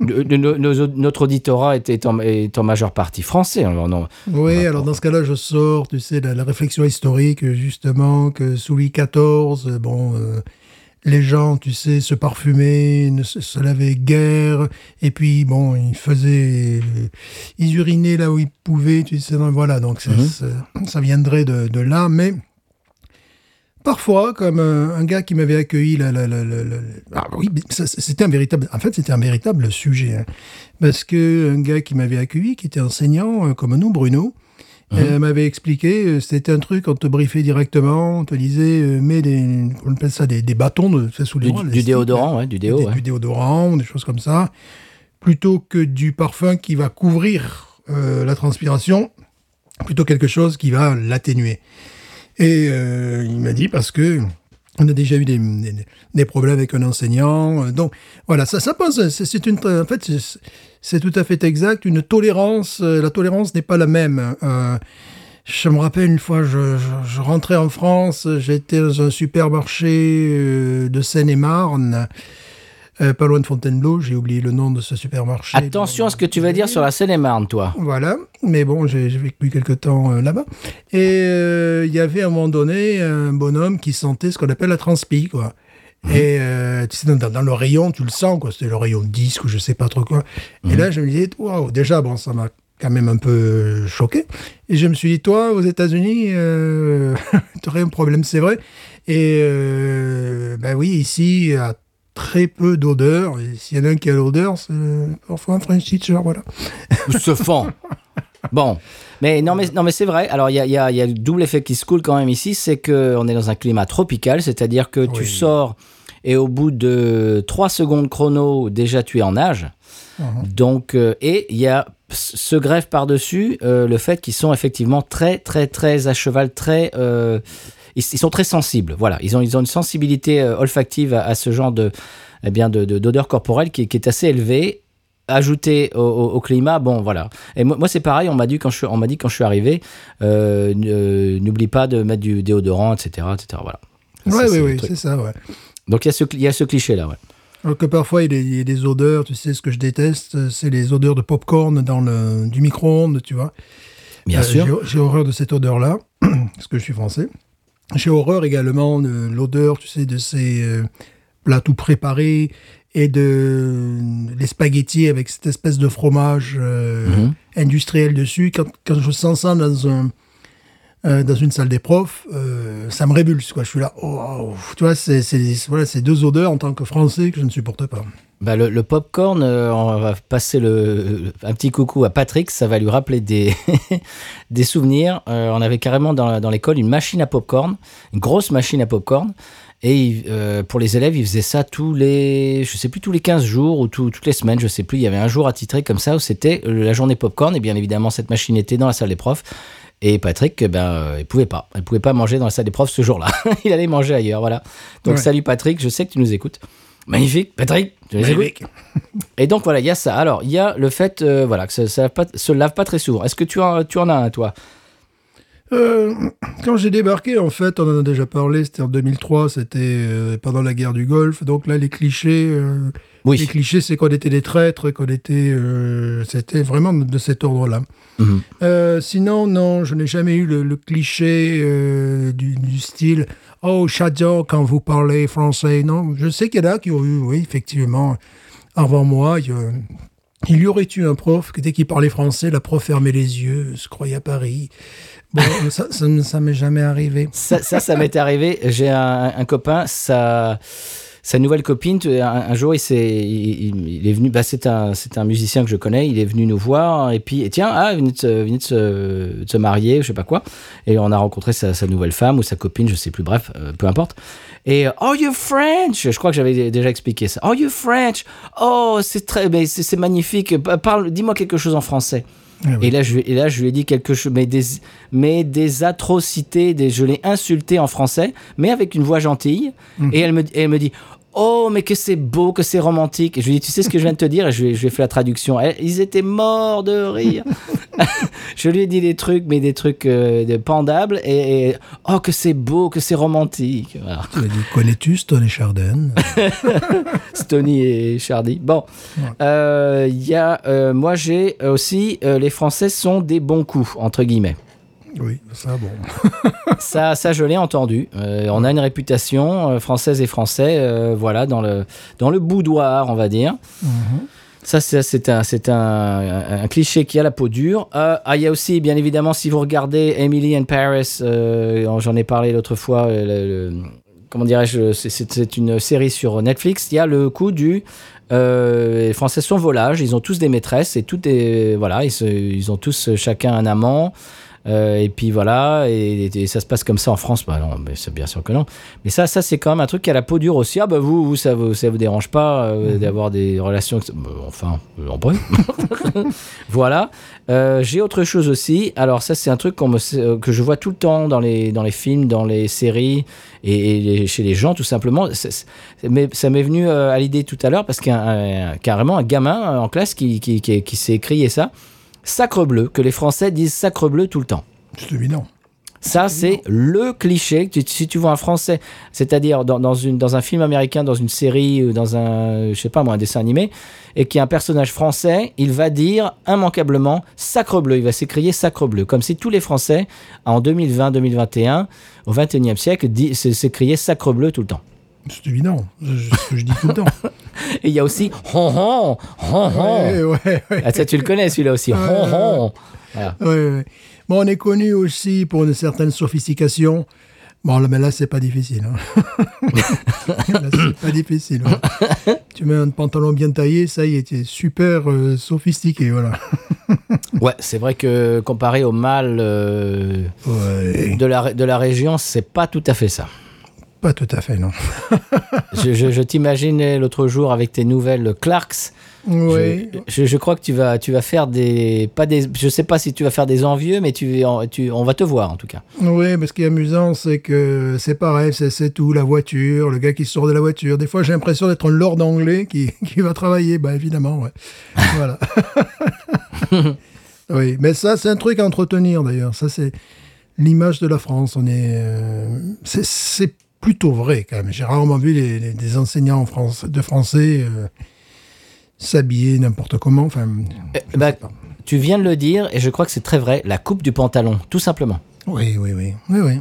Notre auditorat est, est en, est en majeure partie français. Alors, non. Oui, alors dans ce cas-là, je sors, tu sais, la, la réflexion historique, justement, que sous Louis XIV, euh, bon, euh, les gens, tu sais, se parfumaient, ne se, se lavaient guère, et puis bon, ils faisaient, ils urinaient là où ils pouvaient, tu sais, donc voilà, donc c'est- Mhm. ça viendrait de, de là, mais parfois, comme euh, un gars qui m'avait accueilli, là, là, ah oui, c'était un véritable, en fait, c'était un véritable sujet, hein. parce que un gars qui m'avait accueilli, qui était enseignant euh, comme nous, Bruno, euh, m'avait expliqué, c'était un truc, on te briefait directement, on te disait, euh, mets des, on appelle ça des, des bâtons de, sous les Du, bras, du déodorant, ouais, du sticks, déo. des- ouais. du déodorant, des choses comme ça, plutôt que du parfum qui va couvrir euh, la transpiration, plutôt quelque chose qui va l'atténuer. Et euh, il m'a dit parce que on a déjà eu des, problèmes avec un enseignant. Donc voilà, ça, ça pose. C'est une. En fait, c'est- tout à fait exact. Une tolérance. euh, La tolérance n'est pas la même. Euh, je me rappelle une fois, je, je- rentrais en France, j'étais dans un supermarché de Seine-et-Marne, euh, pas loin de Fontainebleau. J'ai oublié le nom de ce supermarché. Attention à ce que tu vas dire sur la Seine-et-Marne, toi. Voilà, mais bon, j'ai vécu quelque temps euh, là-bas. Et euh, il y avait à un moment donné un bonhomme qui sentait ce qu'on appelle la transpi, quoi. Et euh, tu sais, dans, dans le rayon, tu le sens, quoi. C'était le rayon 10 ou je sais pas trop quoi. Et là, je me disais, waouh, déjà, bon, ça m'a quand même un peu choqué. Et je me suis dit, toi, aux États-Unis, euh, tu aurais un problème, c'est vrai. Et euh, ben oui, ici, a très peu d'odeur. Et s'il y en a un qui a l'odeur, c'est parfois un French teacher, voilà. se fend. Bon, mais non, mais, non, mais c'est vrai. Alors, il y a, il y, a, il y a le double effet qui se coule quand même ici, c'est qu'on est dans un climat tropical, c'est-à-dire que tu sors et au bout de 3 secondes chrono, déjà tu es en nage. Mhm. Donc, euh, et il y a se greffe par-dessus euh, le fait qu'ils sont effectivement très, très, très à cheval, très. euh, ils, ils sont très sensibles. Voilà, ils ont, ils ont une sensibilité euh, olfactive à, à ce genre de, eh bien, de, de- d'odeur corporelle qui, qui est assez élevée. Ajouté au, au- au climat, bon voilà. Et moi, moi, c'est pareil, on m'a dit quand je suis, on m'a dit quand je suis arrivé, euh, euh, n'oublie pas de mettre du déodorant, etc., etc. Voilà. Oui, Ça, oui, oui, c'est ça, ouais. Donc il y a ce, il y a ce cliché là, ouais. Alors que parfois, il y, a des, il y a des odeurs, tu sais, ce que je déteste, c'est les odeurs de popcorn dans le, du micro-ondes, tu vois. Bien Euh, sûr. j'ai- J'ai horreur de cette odeur-là, parce que je suis français. J'ai horreur également de l'odeur, tu sais, de ces euh, plats tout préparés et de les spaghettis avec cette espèce de fromage euh, Mhm. industriel dessus. Quand, quand je sens ça dans un euh, dans une salle des profs, euh, ça me rébulse. Quoi. Je suis là, oh, tu vois, c'est voilà, c'est deux odeurs en tant que Français que je ne supporte pas. Bah, le, le popcorn, euh, on va passer le, un petit coucou à Patrick, ça va lui rappeler des, des souvenirs. Euh, on avait carrément dans, dans l'école une machine à popcorn, une grosse machine à popcorn. Et euh, pour les élèves, ils faisaient ça tous les, je sais plus, tous les 15 jours ou tout- toutes les semaines, je sais plus. Il y avait un jour attitré comme ça où c'était la journée popcorn. Et bien évidemment, cette machine était dans la salle des profs. Et Patrick, eh ben, euh, il pouvait pas. Il pouvait pas manger dans la salle des profs ce jour-là. il allait manger ailleurs, voilà. Donc Ouais. salut Patrick, je sais que tu nous écoutes. Magnifique, Patrick, tu Magnifique. et donc voilà, il y a ça. Alors, il y a le fait euh, voilà, que ça, ça pas- se lave pas très souvent. Est-ce que tu en, tu en as un, toi? Euh, quand j'ai débarqué, en fait, on en a déjà parlé, c'était en 2003, c'était euh, pendant la guerre du Golfe. Donc là, les clichés, euh, les clichés, c'est qu'on était des traîtres, qu'on était, c'était vraiment de cet ordre-là. Mhm. Sinon, non, je n'ai jamais eu le, le cliché du, du style Oh, j'adore quand vous parlez français. Non, je sais qu'il y en a qui ont eu, oui, effectivement, avant moi, il y, a- il y aurait eu un prof que dès qu'il parlait français, la prof fermait les yeux, se croyait à Paris. Ça, ça, ne- m'est jamais arrivé. Ça, ça, ça m'est arrivé. J'ai un, copain, sa, nouvelle copine, un, jour, il, s'est, il, est venu. Bah, c'est, un, un musicien que je connais. Il est venu nous voir. Et puis, et tiens, ah, il venait de de se, marier, je sais pas quoi. Et on a rencontré sa, nouvelle femme ou sa copine, je sais plus, bref, euh, peu importe. Et Oh, you French? Je crois que j'avais déjà expliqué ça. Oh, you French? Oh, c'est magnifique. Dis-moi quelque chose en français. Ah oui. Et là, je, lui- et là, je lui ai dit quelque chose, mais des, mais des atrocités, des, je l'ai insulté en français, mais avec une voix gentille. Et elle me, et elle me dit, oh, mais que c'est beau, que c'est romantique. Et je lui ai dit, tu sais ce que je viens de te dire? Et je, lui ai- je lui ai fait la traduction. Ils étaient morts de rire. je lui ai dit des trucs, mais des trucs euh, de pendables. Et, et, oh, que c'est beau, que c'est romantique. Voilà. Tu as dit Connais-tu Stone et Chardin Stony et Chardy. Bon, Euh, y a, euh, moi j'ai aussi, les Français sont des bons coups, entre guillemets. Oui, ça, bon. ça, ça, je l'ai entendu. Euh, on a une réputation euh, française et français, euh, voilà, dans le, dans le boudoir, on va dire. Ça, c'est un, c'est un, un- un cliché qui a la peau dure. Euh, ah, il y a aussi, bien évidemment, si vous regardez Emily in Paris, euh, j'en ai parlé l'autre fois, le- le- comment dirais-je, c'est- une série sur Netflix. Il y a le coup du. Euh, les Français sont volages, ils ont tous des maîtresses et tout est. Voilà, ils, se- ils ont tous chacun un amant. Euh, et puis voilà, et, et ça se passe comme ça en France. Bah non, mais c'est bien sûr que non. Mais ça, ça c'est quand même un truc qui a la peau dure aussi. Ah bah vous, vous ça vous, ça vous dérange pas euh, d'avoir des relations. bah, enfin, en bref. voilà. Euh, J'ai autre chose aussi. Alors ça, c'est un truc qu'on me, que je vois tout le temps dans les, dans les films, dans les séries et, et les- chez les gens, tout simplement. Mais ça m'est venu à l'idée tout à l'heure parce qu'il y a un- un- carrément un gamin en classe qui, qui, qui, qui s'est crié ça. Sacre bleu, que les Français disent sacre bleu tout le temps. C'est évident. Ça, c'est le cliché. Si tu vois un Français, c'est-à-dire dans, dans, une, dans un film américain, dans une série, ou dans un, je sais pas moi, un dessin animé, et qu'il y a un personnage français, il va dire immanquablement sacre bleu. Il va s'écrier sacre bleu. Comme si tous les Français, en 2020-2021, au 21e siècle, s'écriaient sacre bleu tout le temps. C'est évident. Je- ce que je dis tout le temps. Et il y a aussi hon hon, hon hon. Ouais, ouais, ouais. Ah, ça, tu le connais celui-là aussi. Hon hon. Voilà. Bon, on est connu aussi pour une certaine sophistication. Bon, là, mais là, c'est pas difficile. hein. là, c'est pas difficile. ouais. tu mets un pantalon bien taillé, ça y est, tu es super euh, sophistiqué, voilà. Ouais, c'est vrai que comparé au mal euh, Ouais. de, la, de la région, c'est pas tout à fait ça. Pas tout à fait, non. je je, je t'imaginais l'autre jour avec tes nouvelles Clarks. Oui. Je, crois que tu vas, tu vas faire des. Pas des je sais pas si tu vas faire des envieux, mais tu, tu, on va te voir en tout cas. Oui, mais ce qui est amusant, c'est que c'est pareil, c'est- tout, la voiture, le gars qui sort de la voiture. Des fois, j'ai l'impression d'être un lord anglais qui, qui va travailler. Bah, évidemment, ouais. voilà. oui, mais ça, c'est un truc à entretenir, d'ailleurs. Ça, c'est l'image de la France. On est, euh, c'est plutôt vrai, quand même. J'ai rarement vu les- les- des enseignants en France, de français euh, s'habiller n'importe comment. Enfin, je bah. Tu viens de le dire, et je crois que c'est très vrai, la coupe du pantalon, tout simplement. oui, oui, oui. Oui, oui.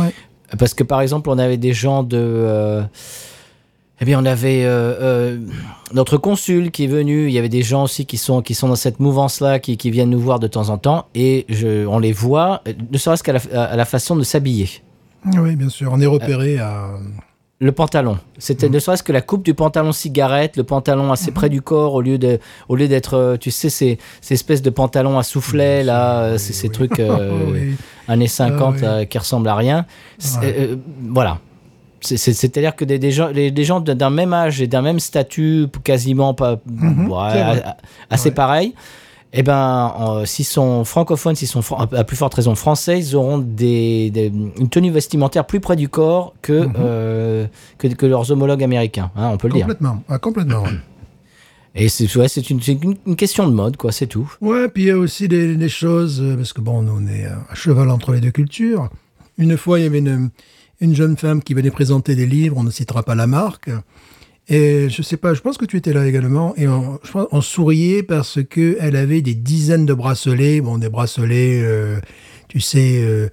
Ouais. Parce que par exemple, on avait des gens de. euh, eh bien, on avait euh, notre consul qui est venu. Il y avait des gens aussi qui sont, qui sont dans cette mouvance-là, qui, qui viennent nous voir de temps en temps. Et je, on les voit, ne serait-ce qu'à la, à la façon de s'habiller. Oui, bien sûr. On est repéré à. Le pantalon. C'était ne serait-ce que la coupe du pantalon cigarette, le pantalon assez près du corps, au lieu de, au lieu d'être, euh, tu sais, ces, ces espèces de pantalons à soufflet, là, euh, ces trucs euh, années 50 Ah oui. euh, qui ressemblent à rien. Ouais. euh, voilà. C'est- c'est- C'est-à-dire que des, des gens, les- des gens d'un même âge et d'un même statut, quasiment pas, ouais, Mhm, a- assez Ouais. pareil, eh ben, euh, s'ils sont francophones, s'ils sont fran- à plus forte raison français, ils auront des, des- une tenue vestimentaire plus près du corps que, Mhm. euh, que, que leurs homologues américains, hein, on peut le dire. Complètement. Ah, complètement. Et c'est ouais, c'est une, une- une question de mode, quoi, c'est tout. Ouais, puis il y a aussi des, des choses, euh, parce que bon, nous, on est à cheval entre les deux cultures. Une fois, il y avait une, une jeune femme qui venait présenter des livres, on ne citera pas la marque. Et je sais pas, je pense que tu étais là également, et on, je pense, on souriait parce que elle avait des dizaines de bracelets, bon, des bracelets, euh, tu sais, euh,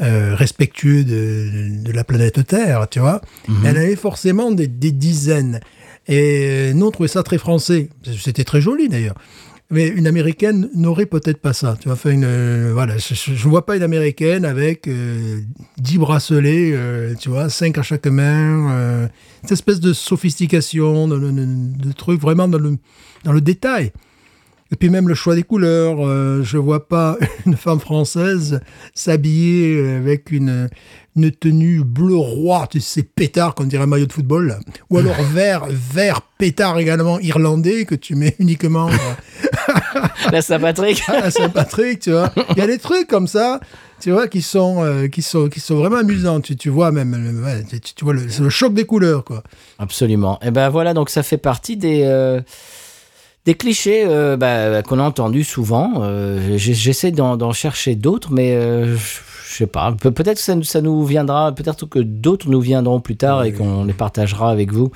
euh, respectueux de, de la planète Terre, tu vois. Elle avait forcément des, des dizaines. Et nous, on trouvait ça très français. C'était très joli d'ailleurs. Mais une américaine n'aurait peut-être pas ça. Tu vois, enfin, une, euh, voilà, je ne vois pas une américaine avec euh, 10 bracelets, euh, tu vois, 5 à chaque main. euh, cette espèce de sophistication, de, de, de- de truc vraiment dans le, dans le détail. Et puis même le choix des couleurs. euh, je vois pas une femme française s'habiller avec une, une tenue bleu roi, tu sais, pétard, qu'on dirait un maillot de football. là. Ou alors vert, vert pétard également irlandais que tu mets uniquement euh, Là, Saint-Patrick. à Saint-Patrick, tu vois. Il y a des trucs comme ça, tu vois, qui sont, euh, qui sont, qui sont vraiment amusants. Tu, tu vois même, euh, ouais, tu, tu vois, le, c'est le choc des couleurs, quoi. Absolument. Et ben voilà, donc ça fait partie des, euh, des clichés euh, bah, qu'on a entendus souvent. Euh, J'essaie d'en chercher d'autres, mais euh, je sais pas. Pe- Peut-être que ça, nous- ça nous viendra, peut-être que d'autres nous viendront plus tard et qu'on les partagera avec vous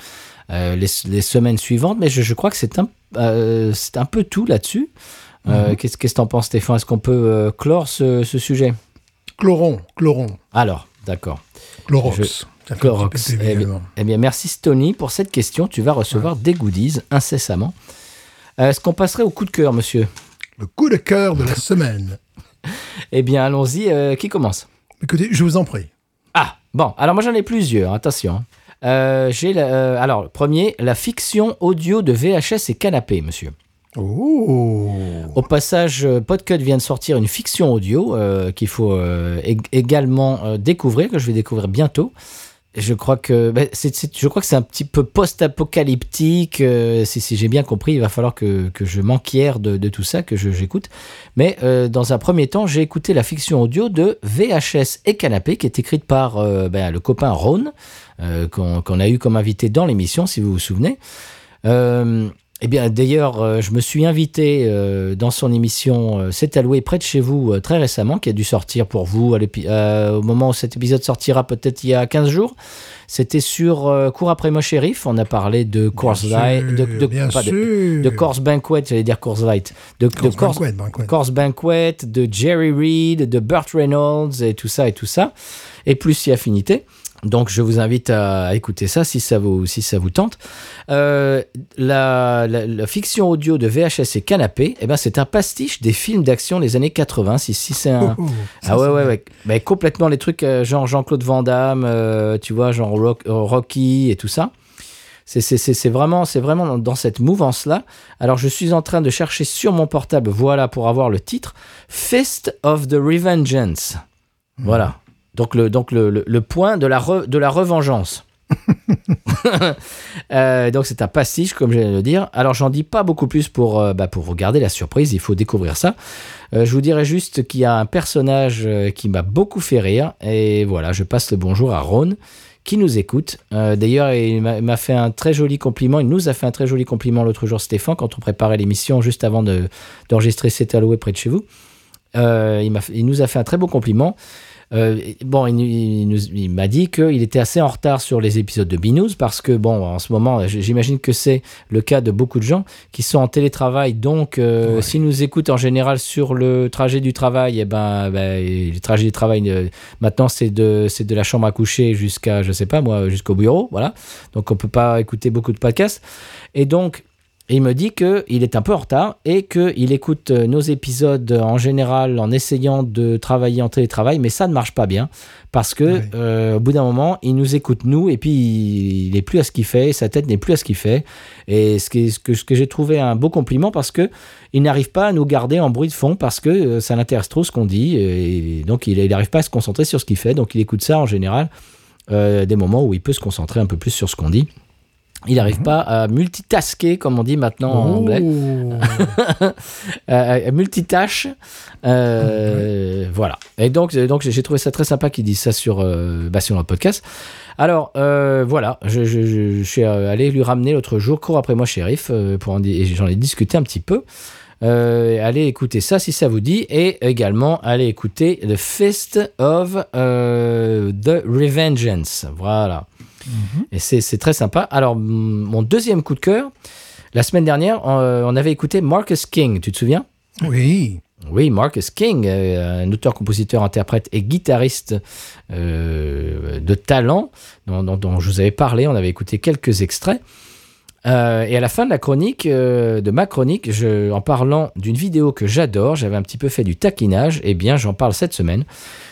euh, les, les semaines suivantes. Mais je, je crois que c'est un, peu tout là-dessus. Euh, Qu'est-ce qu'est-ce que t'en penses, Stéphane? Est-ce qu'on peut clore ce, ce sujet? Chloron, chloron, Alors, d'accord. Chlorox. Je- plus Eh bien, eh bien, merci Stony pour cette question. Tu vas recevoir des goodies incessamment. Euh, Est-ce qu'on passerait au coup de cœur, monsieur Le coup de cœur de la semaine. Eh bien, allons-y. euh, qui commence Écoutez, je vous en prie. Ah, bon. Alors, moi, j'en ai plusieurs. Attention. Euh, J'ai la- alors, premier, la fiction audio de VHS et canapé, monsieur. Oh Au passage, Podcut vient de sortir une fiction audio euh, qu'il faut euh, ég- également euh, découvrir, que je vais découvrir bientôt. Je crois que c'est- je crois que c'est un petit peu post-apocalyptique. euh, si j'ai bien compris, il va falloir que, je m'enquière de, tout ça, que j'écoute. Mais euh, dans un premier temps, j'ai écouté la fiction audio de VHS et Canapé, qui est écrite par euh, ben, le copain euh, qu'on, a eu comme invité dans l'émission, si vous vous souvenez. Eh bien, d'ailleurs, euh, je me suis invité euh, dans son émission euh, C'est alloué près de chez vous très récemment, qui a dû sortir pour vous à au moment où cet épisode sortira, peut-être il y a 15 jours. C'était sur Cours après moi shérif. On a parlé de Course Light, de, Course Banquet, j'allais dire Course Light, de, de Course Course, Banquet, Banquet. Course Banquet, de Jerry Reed, de Burt Reynolds et tout ça et tout ça, et plus si affinité. Donc je vous invite à écouter ça si ça vous, si ça vous tente. Euh, la, la- la fiction audio de VHS et Canapé, eh ben, c'est un pastiche des films d'action des années 80. Si, si c'est un... Oh, oh, Ah ouais, ouais, ouais. Mais complètement les trucs euh, genre Jean-Claude Van Damme, euh, tu vois, genre Rock- Rocky et tout ça. C'est- vraiment, vraiment dans, dans cette mouvance-là. Alors, je suis en train de chercher sur mon portable, voilà, pour avoir le titre, Fist of the Revengeance. Voilà. Donc, le, donc le, le- le point de la, re- de la revengeance. Euh, donc, c'est un pastiche, comme je viens de le dire. Alors, j'en dis pas beaucoup plus pour, euh, bah, pour vous garder la surprise. Il faut découvrir ça. Euh, je vous dirais juste qu'il y a un personnage qui m'a beaucoup fait rire. Et voilà, je passe le bonjour à Ron qui nous écoute. D'ailleurs, il m'a fait un très joli compliment. Il nous a fait un très joli compliment l'autre jour, Stéphane, quand on préparait l'émission juste avant de- d'enregistrer C'est alloué près de chez vous. Il, il nous a fait un très beau compliment. Euh, bon, il, il nous- il m'a dit qu'il était assez en retard sur les épisodes de Binous parce que, bon, en ce moment, j'imagine que c'est le cas de beaucoup de gens qui sont en télétravail. Donc, euh, Ouais. s'ils nous écoutent en général sur le trajet du travail, eh ben, ben, le trajet du travail, euh, maintenant, c'est de, c'est de la chambre à coucher jusqu'à, je sais pas moi, jusqu'au bureau. Voilà. Donc, on peut pas écouter beaucoup de podcasts. Et donc, il me dit qu'il est un peu en retard et qu'il écoute euh, nos épisodes en général en essayant de travailler en télétravail, mais ça ne marche pas bien parce que euh, au bout d'un moment, il nous écoute nous et puis il, il est plus à ce qu'il fait, sa tête n'est plus à ce qu'il fait. Et ce, que, ce que j'ai trouvé un beau compliment parce que il n'arrive pas à nous garder en bruit de fond parce que euh, ça l'intéresse trop ce qu'on dit et donc il n'arrive pas à se concentrer sur ce qu'il fait. Donc il écoute ça en général euh, des moments où il peut se concentrer un peu plus sur ce qu'on dit. Il n'arrive pas à multitasker, comme on dit maintenant en anglais, euh, multitâche. Euh, Voilà. Et donc, donc j'ai trouvé ça très sympa qu'ils disent ça sur, euh, bah, sur notre podcast. Alors, voilà, je, je- je- je suis allé lui ramener l'autre jour, cours après moi, shérif, pour en et j'en ai discuté un petit peu. Allez écouter ça si ça vous dit, et également allez écouter The Fist of the Revengeance. Voilà. Et c'est très sympa. Alors, mon deuxième coup de cœur, la semaine dernière, euh, on avait écouté Marcus King, tu te souviens? Oui. oui, Marcus King, euh, un auteur, compositeur, interprète et guitariste euh, de talent dont, dont- dont je vous avais parlé. On avait écouté quelques extraits. Euh, et à la fin de la chronique, euh, de ma chronique, je, en parlant d'une vidéo que j'adore, j'avais un petit peu fait du taquinage, et bien j'en parle cette semaine.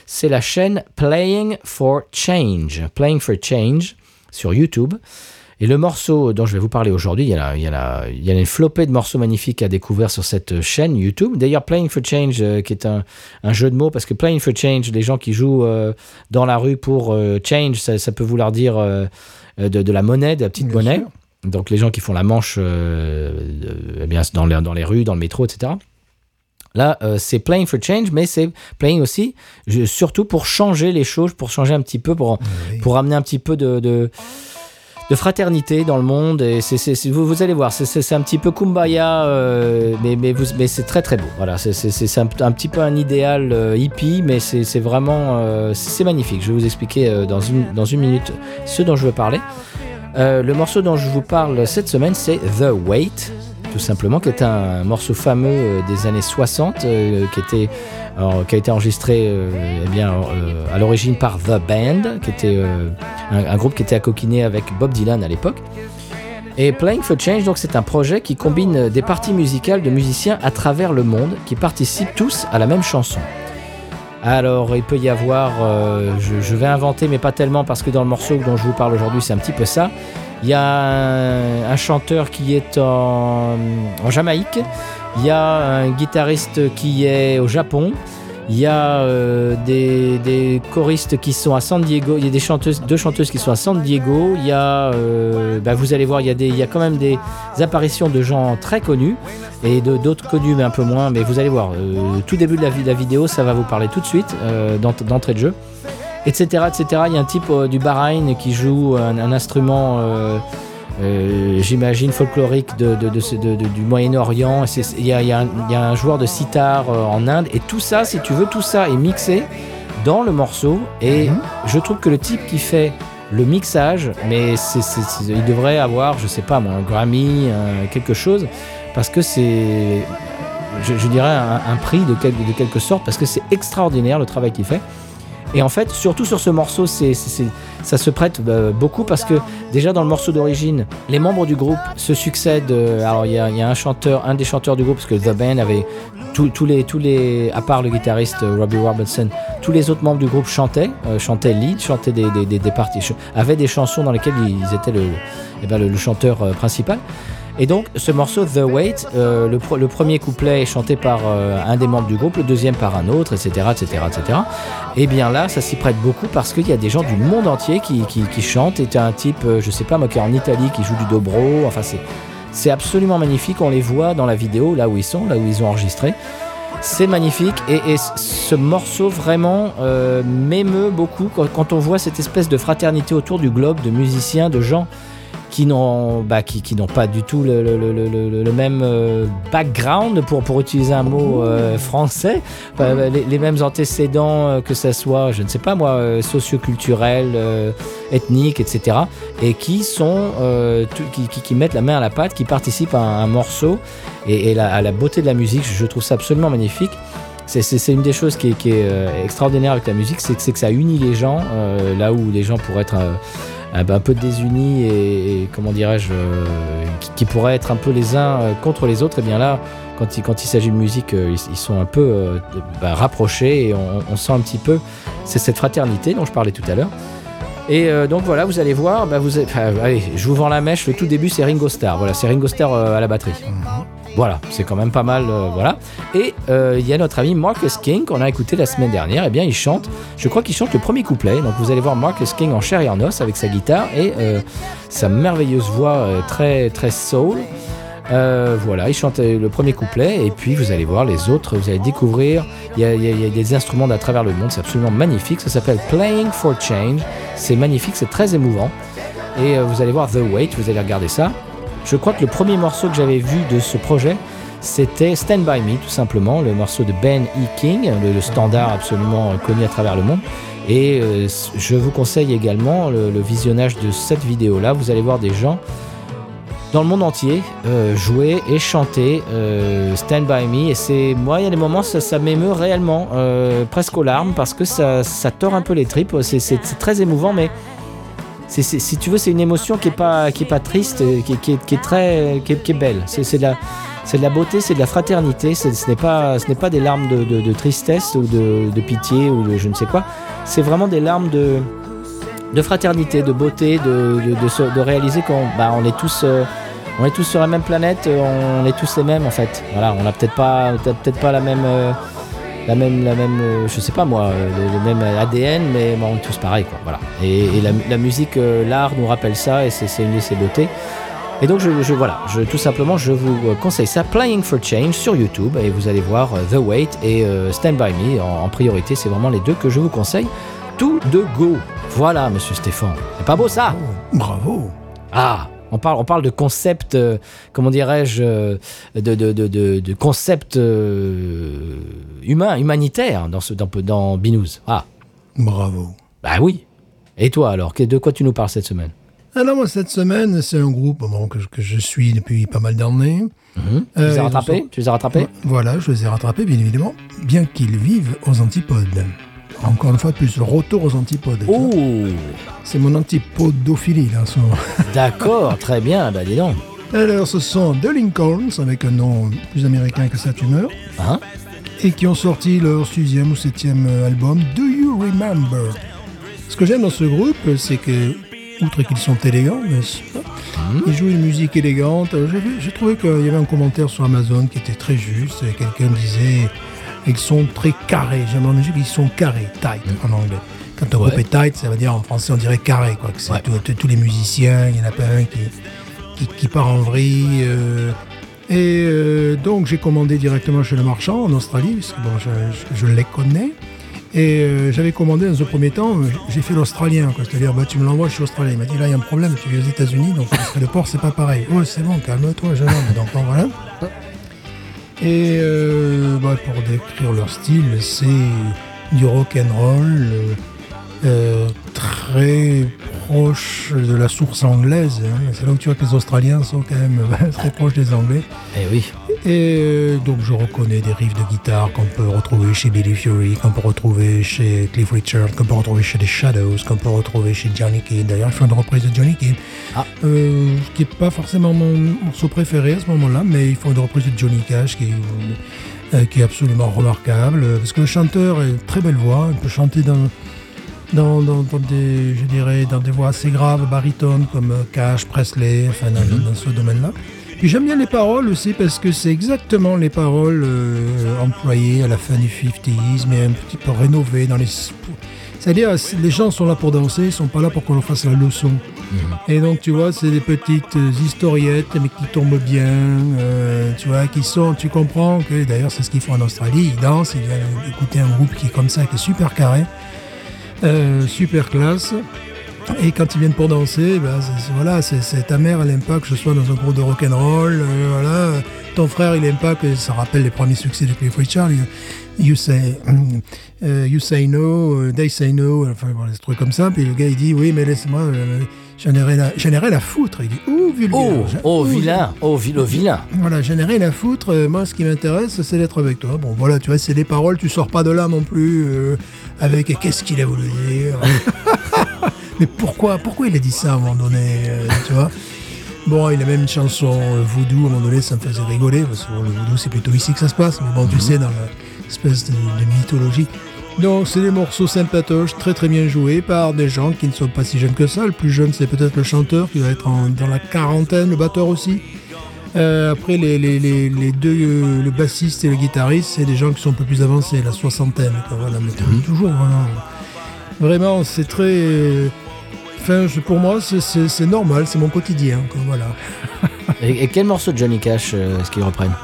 C'est la chaîne Playing for Change, Playing for Change sur YouTube. Et le morceau dont je vais vous parler aujourd'hui, il y, a il, il y une flopée de morceaux magnifiques à découvrir sur cette chaîne YouTube. D'ailleurs, Playing for Change, euh, qui est un, un jeu de mots, parce que Playing for Change, les gens qui jouent euh, dans la rue pour euh, change, ça, ça peut vouloir dire de, de la monnaie, de la petite Bien monnaie. sûr. Donc les gens qui font la manche eh bien, dans, les, dans les rues, dans le métro, etc. Là, euh, c'est playing for change, mais c'est playing aussi, je- surtout pour changer les choses, pour changer un petit peu, pour, Oui. pour amener un petit peu de, de, de fraternité dans le monde. Et c'est- vous, vous allez voir, c'est, un petit peu kumbaya, euh, mais, mais, c'est très très beau. Voilà, c'est, un, un petit peu un idéal euh, hippie, mais c'est, vraiment c'est, magnifique. Je vais vous expliquer dans, une, dans une minute ce dont je veux parler. Le morceau dont je vous parle cette semaine, c'est The Wait. Tout simplement, qui est un morceau fameux euh, des années 60, euh, qui, était, qui a été enregistré euh, eh bien, à l'origine par The Band, qui était un, groupe qui était accoquiné avec Bob Dylan à l'époque. Et Playing for Change, donc c'est un projet qui combine des parties musicales de musiciens à travers le monde qui participent tous à la même chanson. Alors, il peut y avoir, je vais inventer, mais pas tellement parce que dans le morceau dont je vous parle aujourd'hui, c'est un petit peu ça. Il y a un, chanteur qui est en, Jamaïque, il y a un guitariste qui est au Japon, il y a euh, des, choristes qui sont à San Diego, il y a des chanteuses, deux chanteuses qui sont à San Diego, il y a, euh, bah, vous allez voir, il y, a quand même des apparitions de gens très connus et d'autres connus mais un peu moins, mais vous allez voir, euh, tout début de la, vidéo, ça va vous parler tout de suite d'ent- d'entrée de jeu, etc., etc. Il y a un type euh, du Bahreïn qui joue un, un instrument... euh, euh, j'imagine folklorique de, de- de du Moyen-Orient. Il y a, y a un- il y a un joueur de sitar en Inde. Et tout ça, si tu veux, tout ça est mixé dans le morceau. Et Mhm. je trouve que le type qui fait le mixage, mais il devrait avoir, je sais pas moi, un Grammy, quelque chose, parce que c'est, je, je dirais, un, un prix de, quel- de quelque sorte, parce que c'est extraordinaire le travail qu'il fait. Et en fait, surtout sur ce morceau, c'est, ça se prête euh, beaucoup parce que déjà dans le morceau d'origine, les membres du groupe se succèdent. euh, alors il y y a un chanteur, un des chanteurs du groupe, parce que The Band avait tous les, tous les, à part le guitariste euh, Robbie Robertson, tous les autres membres du groupe chantaient, euh, chantaient lead, chantaient des, des, des, parties, avaient des chansons dans lesquelles ils étaient le, eh ben, le, le chanteur euh, principal. Et donc, ce morceau, The Wait, euh, le, premier couplet est chanté par euh, un des membres du groupe, le deuxième par un autre, etc., etc., etc. Et bien là, ça s'y prête beaucoup parce qu'il y a des gens du monde entier qui, chantent. Et t'as un type, euh, je sais pas moi, qui est en Italie, qui joue du dobro. Enfin, c'est, absolument magnifique. On les voit dans la vidéo, là où ils sont, là où ils ont enregistré. C'est magnifique et, ce morceau vraiment m'émeut beaucoup quand on voit cette espèce de fraternité autour du globe de musiciens, de gens qui n'ont bah, qui, qui n'ont pas du tout le, le- le- le- le même euh, background pour, pour utiliser un mot euh, français, Euh, les, les mêmes antécédents euh, que ça soit, je ne sais pas moi, socioculturels, euh, ethniques, etc. Et qui sont tout- qui, qui- qui mettent la main à la pâte, qui participent à un, un morceau et, et la- à la beauté de la musique. Je trouve ça absolument magnifique. C'est- une des choses qui est, qui est, extraordinaire avec la musique, c'est que, ça unit les gens, euh, là où les gens pourraient être euh, un, un peu désunis et, comment dirais-je, euh, qui, pourraient être un peu les uns euh, contre les autres, et bien là, quand il, quand il s'agit de musique, euh, ils, sont un peu bah, rapprochés et on, sent un petit peu, c'est cette fraternité dont je parlais tout à l'heure. Et donc voilà, vous allez voir, bah, vous, allez, je vous vends la mèche, le tout début c'est Ringo Starr, voilà, c'est Ringo Starr à la batterie. Voilà, c'est quand même pas mal, euh, voilà. Et euh, il y a notre ami Marcus King qu'on a écouté la semaine dernière. Et bien, il chante. Je crois qu'il chante le premier couplet. Donc vous allez voir Marcus King en chair et en os avec sa guitare et euh, sa merveilleuse voix très très soul. Voilà, il chante le premier couplet et puis vous allez voir les autres. Vous allez découvrir. Il y a, des instruments d'à travers le monde. C'est absolument magnifique. Ça s'appelle Playing for Change. C'est magnifique, c'est très émouvant. Et vous allez voir The Wait. Vous allez regarder ça. Je crois que le premier morceau que j'avais vu de ce projet, c'était Stand By Me, tout simplement, le morceau de Ben E. King, le, standard absolument connu à travers le monde. Et euh, je vous conseille également le, visionnage de cette vidéo-là. Vous allez voir des gens dans le monde entier euh, jouer et chanter euh, Stand By Me. Et c'est moi, il y a des moments, ça, m'émeut réellement, presque aux larmes, parce que ça, ça tord un peu les tripes. C'est très émouvant, mais c'est, si tu veux, c'est une émotion qui est pas, qui est pas triste, euh, qui, est- qui qui est très, qui est, belle. C'est, de la, c'est de la beauté, c'est de la fraternité. Ce n'est pas, ce n'est pas des larmes de, de- tristesse ou de, de pitié ou de je ne sais quoi. C'est vraiment des larmes de, de fraternité, de beauté, de, de, de se- de réaliser qu'on, bah, on est tous, euh, on est tous sur la même planète, on est tous les mêmes en fait. Voilà, on n'a peut-être pas, peut-être pas la même. euh, la même, la même, euh, je sais pas moi, euh, le, le même ADN, mais bon, on est tous pareils, quoi. Voilà. Et, et la, la musique, euh, l'art nous rappelle ça, et c'est une de ses beautés. Et donc, je, je- voilà, je, tout simplement, je vous conseille ça, Playing for Change sur YouTube, et vous allez voir The Wait et euh, Stand By Me en, en priorité. C'est vraiment les deux que je vous conseille. Tout de go. Voilà, monsieur Stéphane. C'est pas beau ça? Oh, bravo. ah, on parle, on parle de concept, euh, comment dirais-je, euh, de, de, de, de, concept euh, humain, humanitaire dans, ce, dans, dans Binous. Ah, Bravo. bah oui. Et toi alors, de quoi tu nous parles cette semaine? Alors moi, cette semaine, c'est un groupe bon, que, je- que je suis depuis pas mal d'années. Tu Euh, les as ils rattrapés? sont- Tu les as rattrapés? Voilà, je les ai rattrapés, bien évidemment, bien qu'ils vivent aux antipodes. Encore une fois de plus, le retour aux antipodes. Oh C'est mon antipodophilie, là. D'accord, très bien, bah dis donc. Alors, ce sont The Lincolns, avec un nom plus américain que sa tumeur, Hein? et qui ont sorti leur sixième ou septième euh, album, Do You Remember? Ce que j'aime dans ce groupe, c'est que, outre qu'ils sont élégants, n'est-ce pas, ils jouent une musique élégante. J'ai trouvé qu'il y avait un commentaire sur Amazon qui était très juste. et Quelqu'un disait ils sont très carrés. J'aime la musique, ils sont carrés, tight en anglais. Quand un Ouais. groupe est tight, ça veut dire en français on dirait carré. Quoi, que Ouais. tous les musiciens, il n'y en a pas un qui, qui, qui part en vrille. euh, et euh, donc j'ai commandé directement chez le marchand en Australie, parce que bon, je, je- je les connais. Et euh, j'avais commandé dans un premier temps, j'ai fait l'australien, quoi. c'est-à-dire bah, tu me l'envoies, je suis australien. Il m'a dit là il y a un problème, tu vis aux États-Unis, donc le port c'est pas pareil. Oh c'est bon, calme-toi, jeune homme. Donc bon, voilà. Et euh, bah, pour décrire leur style, c'est du rock and roll euh, euh, très proche de la source anglaise. hein. C'est là où tu vois que les Australiens sont quand même très proches des Anglais. Eh oui. Et euh, donc je reconnais des riffs de guitare qu'on peut retrouver chez Billy Fury, qu'on peut retrouver chez Cliff Richard, qu'on peut retrouver chez The Shadows, qu'on peut retrouver chez Johnny Kidd. D'ailleurs, je fais une reprise de Johnny Kidd, Ah. euh, qui n'est pas forcément mon morceau préféré à ce moment-là, mais ils font une reprise de Johnny Cash qui, euh, qui est absolument remarquable, euh, parce que le chanteur a une très belle voix, il peut chanter dans, dans, dans, dans des, je dirais, dans des voix assez graves, baritones, comme euh, Cash, Presley, enfin dans, dans ce domaine-là. Puis j'aime bien les paroles aussi parce que c'est exactement les paroles euh, employées à la fin du 50s, mais un petit peu rénovées dans les. C'est-à-dire, les gens sont là pour danser, ils sont pas là pour qu'on leur fasse la leçon. Et donc, tu vois, c'est des petites euh, historiettes, mais qui tombent bien, euh, tu vois, qui sont, tu comprends que, d'ailleurs, c'est ce qu'ils font en Australie, ils dansent, ils viennent écouter un groupe qui est comme ça, qui est super carré, euh, super classe. Et quand ils viennent pour danser, ben, voilà, c'est ta mère, elle aime pas que je sois dans un groupe de rock'n'roll, euh, voilà. Ton frère, il aime pas que ça rappelle les premiers succès de Cliff Richard. You, say, euh, you say no, they say no, enfin voilà, des trucs comme ça. Puis le gars, il dit, oui, mais laisse-moi, j'en ai rien à, foutre. Il dit, oh, vulgaire. Oh, oh, ouh, vilain. Oh, vi- le vilain. voilà, j'en ai rien à foutre. Euh, moi, ce qui m'intéresse, c'est d'être avec toi. Bon, voilà, tu vois, c'est des paroles, tu sors pas de là non plus euh, avec qu'est-ce qu'il a voulu dire. Mais pourquoi, pourquoi il a dit ça à un moment donné, euh, tu vois? Bon, il a même une chanson euh, voodoo, à un moment donné, ça me faisait rigoler, parce que bon, le voodoo, c'est plutôt ici que ça se passe, mais bon, tu sais, dans l'espèce de, de mythologie. Donc, c'est des morceaux sympatoches, très très bien joués par des gens qui ne sont pas si jeunes que ça. Le plus jeune, c'est peut-être le chanteur, qui va être en- dans la quarantaine, le batteur aussi. Euh, après, les, les, les, les deux, euh, le bassiste et le guitariste, c'est des gens qui sont un peu plus avancés, la soixantaine. Quoi, voilà, mais t- toujours, vraiment. Vraiment, c'est très. euh, Enfin, je- pour moi, c'est- normal, c'est mon quotidien. Quoi, voilà. Et, et quel morceau de Johnny Cash euh, est-ce qu'ils reprennent?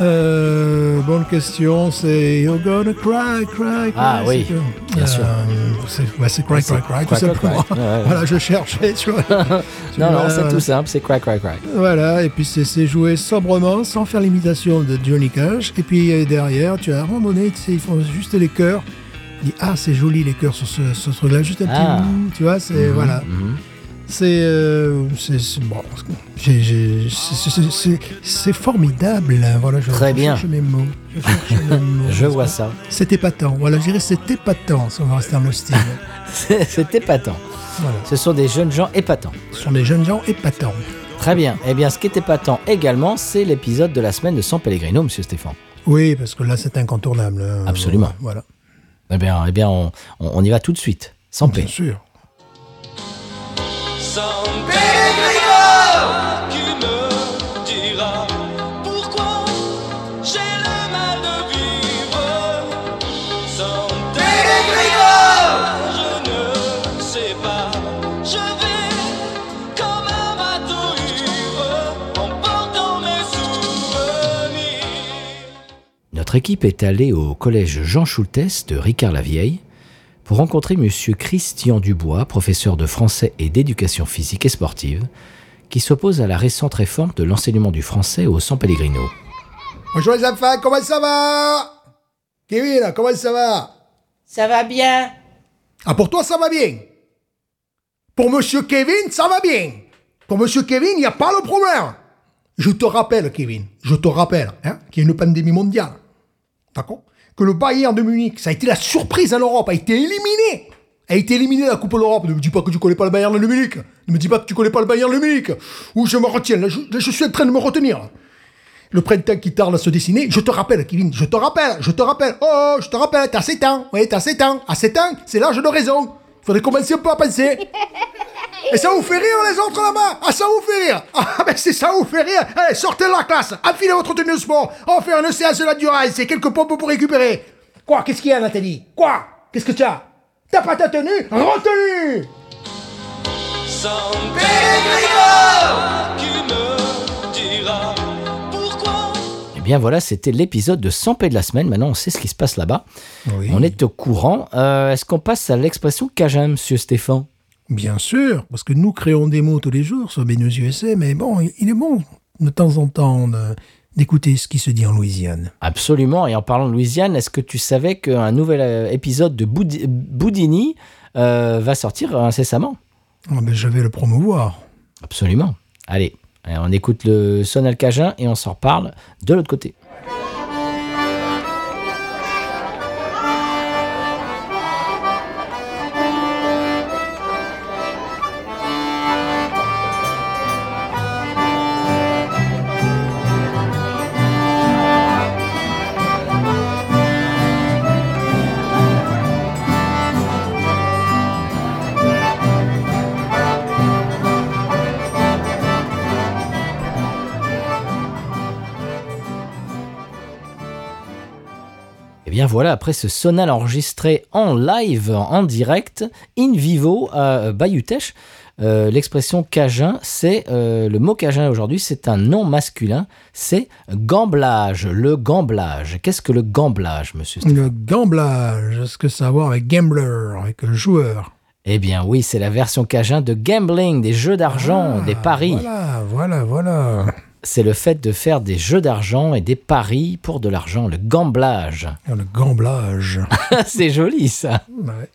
Euh, bonne question, c'est You're gonna cry, cry, cry. Ah oui, que- bien sûr. C'est ouais, cry, cry, cry, tout simplement. cry. Ouais, ouais. Voilà, je cherchais, tu vois. Tu Non, non, c'est tout simple, c'est cry, cry, cry. Voilà, et puis c'est joué sobrement, sans faire l'imitation de Johnny Cash. Et puis euh, derrière, tu as un moment donné, ils font juste les chœurs. Il dit, ah, c'est joli les chœurs sur ce, ce truc-là, juste un petit. Ah. bout, Tu vois, c'est. Voilà. Mhm. C'est. euh, bon. c'est- formidable. hein, Voilà, je, Très bien. mes mots. Je, mes mots. Je vois ça. C'est épatant. Voilà, je dirais c'est épatant, si on va rester dans le style. C'est épatant. voilà. Ce sont des jeunes gens épatants. Ce sont des jeunes gens épatants. Très bien. Eh bien, ce qui est épatant également, c'est l'épisode de la semaine de San Pellegrino, monsieur Stéphane. Oui, parce que là, c'est incontournable. hein. Absolument. Voilà. Eh bien, eh bien on, on- on y va tout de suite. Sans paix. Bien sûr. San Pellegrino qui me dira pourquoi j'ai le mal de vivre. San Pellegrino, je ne sais pas, je vais comme un bateau ivre en portant mes souvenirs. Notre équipe est allée au collège Jean Schultes de Ricard-la-Vieille pour rencontrer monsieur Christian Dubois, professeur de français et d'éducation physique et sportive, qui s'oppose à la récente réforme de l'enseignement du français au San Pellegrino. Bonjour les enfants, comment ça va? Kevin, comment ça va? Ça va bien Ah, pour toi, ça va bien Pour Monsieur Kevin, ça va bien. Pour Monsieur Kevin, il n'y a pas de problème. Je te rappelle, Kevin, je te rappelle hein, qu'il y a une pandémie mondiale. D'accord? Que le Bayern de Munich, ça a été la surprise en Europe, a été éliminé. A été éliminé la Coupe de l'Europe. Ne me dis pas que tu connais pas le Bayern de Munich. Ne me dis pas que tu connais pas le Bayern de Munich. Ou je me retiens. Je, suis en train de me retenir. Le printemps qui tarde à se dessiner. Je te rappelle, Kevin, je te rappelle, je te rappelle. Oh, je te rappelle, t'as 7 ans. Oui, t'as 7 ans. À 7 ans, c'est l'âge de raison. Faudrait commencer un peu à penser. Et ça vous fait rire les autres là-bas? Ah ça vous fait rire? Ah ben c'est ça vous fait rire. Allez, sortez de la classe, affilez votre tenue de sport, on faire une séance de l'endurance et quelques pompes pour récupérer. Quoi? Qu'est-ce qu'il y a Nathalie? Quoi? Qu'est-ce que tu as? T'as pas ta tenue? Retenue! San Pellegrino qui me dira pourquoi? Eh bien voilà, c'était l'épisode de 100 paix de la semaine. Maintenant, on sait ce qui se passe là-bas. Oui. On est au courant. Euh, Est-ce qu'on passe à l'expression Cajun, monsieur Stéphane? Bien sûr, parce que nous créons des mots tous les jours sur Benus USA, mais bon, il est bon de temps en temps d'écouter ce qui se dit en Louisiane. Absolument. Et en parlant de Louisiane, est-ce que tu savais qu'un nouvel euh, épisode de Boudi- Boudini euh, va sortir incessamment? Ah ben, je vais le promouvoir. Absolument. Allez, on écoute le sonal Cajun et on s'en reparle de l'autre côté. Bien voilà, après ce sonal enregistré en live, en direct, in vivo à Bayutech, euh, l'expression cajun, c'est euh, le mot cajun aujourd'hui, c'est un nom masculin, c'est gamblage, le gamblage. Qu'est-ce que le gamblage, monsieur Le gamblage, ce que ça a à voir avec gambler, avec le joueur? Eh bien oui, c'est la version cajun de gambling, des jeux d'argent, Ah, des paris. Voilà, voilà, voilà. C'est le fait de faire des jeux d'argent et des paris pour de l'argent, le gamblage. Le gamblage. c'est joli ça. Ouais.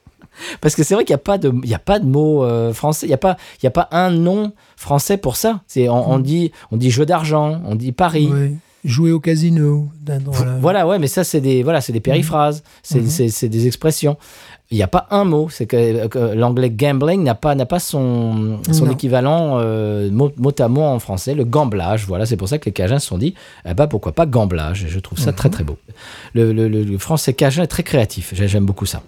Parce que c'est vrai qu'il n'y a, pas de- il y a pas de mot euh, français, il n'y a, pas- il y a pas un nom français pour ça. C'est, on, on dit, on dit jeu d'argent, on dit pari. Ouais. Jouer au casino. dans- dans la- Voilà, ouais, mais ça, c'est des, voilà, c'est des périphrases, c'est, Mhm. c'est des expressions. Il n'y a pas un mot. C'est que, que l'anglais gambling n'a pas, n'a pas son, équivalent euh, mot, mot à mot en français, le gamblage. Voilà, c'est pour ça que les Cajuns se sont dit, eh ben, pourquoi pas gamblage. Je trouve ça très, très beau. Le, le- le- le français Cajun est très créatif. J'ai- J'aime beaucoup ça.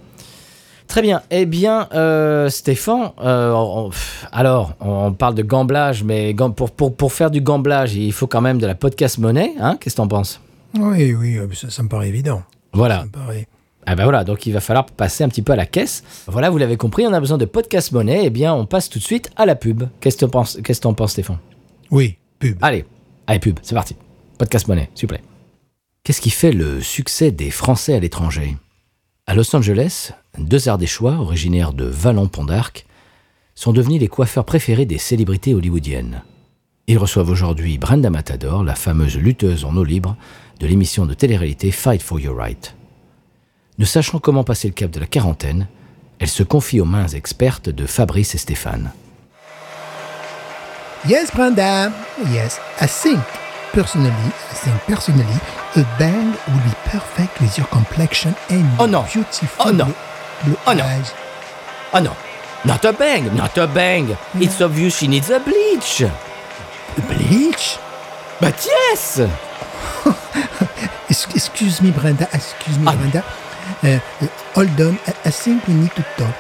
Très bien. Eh bien, euh, Stéphane, euh, on- alors, on parle de gamblage, mais pour, pour, pour faire du gamblage, il faut quand même de la podcast monnaie. Hein Qu'est-ce que t'en penses? Oui, oui, ça, ça me paraît évident. Voilà. Ça me paraît. Ah ben voilà, donc il va falloir passer un petit peu à la caisse. Voilà, vous l'avez compris, on a besoin de podcast monnaie. Eh bien, on passe tout de suite à la pub. Qu'est-ce que t'en penses, que t'en penses, Stéphane? Oui, pub. Allez, allez, pub, c'est parti. Podcast monnaie, s'il vous plaît. Qu'est-ce qui fait le succès des Français à l'étranger? À Los Angeles, deux Ardéchois, originaires de Vallon-Pont d'Arc, sont devenus les coiffeurs préférés des célébrités hollywoodiennes. Ils reçoivent aujourd'hui Brenda Matador, la fameuse lutteuse en eau libre de l'émission de télé-réalité Fight for Your Right. Ne sachant comment passer le cap de la quarantaine, elle se confie aux mains expertes de Fabrice et Stéphane. Yes, Brenda. Yes, I think personally, I think personally, a bang would be perfect with your complexion and Oh your no. beautiful Oh no. blue, Oh no. eyes. Oh non, not a bang, not a bang. It's obvious she needs a bleach. Bleach? But yes. Es- Excuse me, Brenda. Excuse me, Ah. Brenda. Uh, uh, hold on. I, think we need to talk.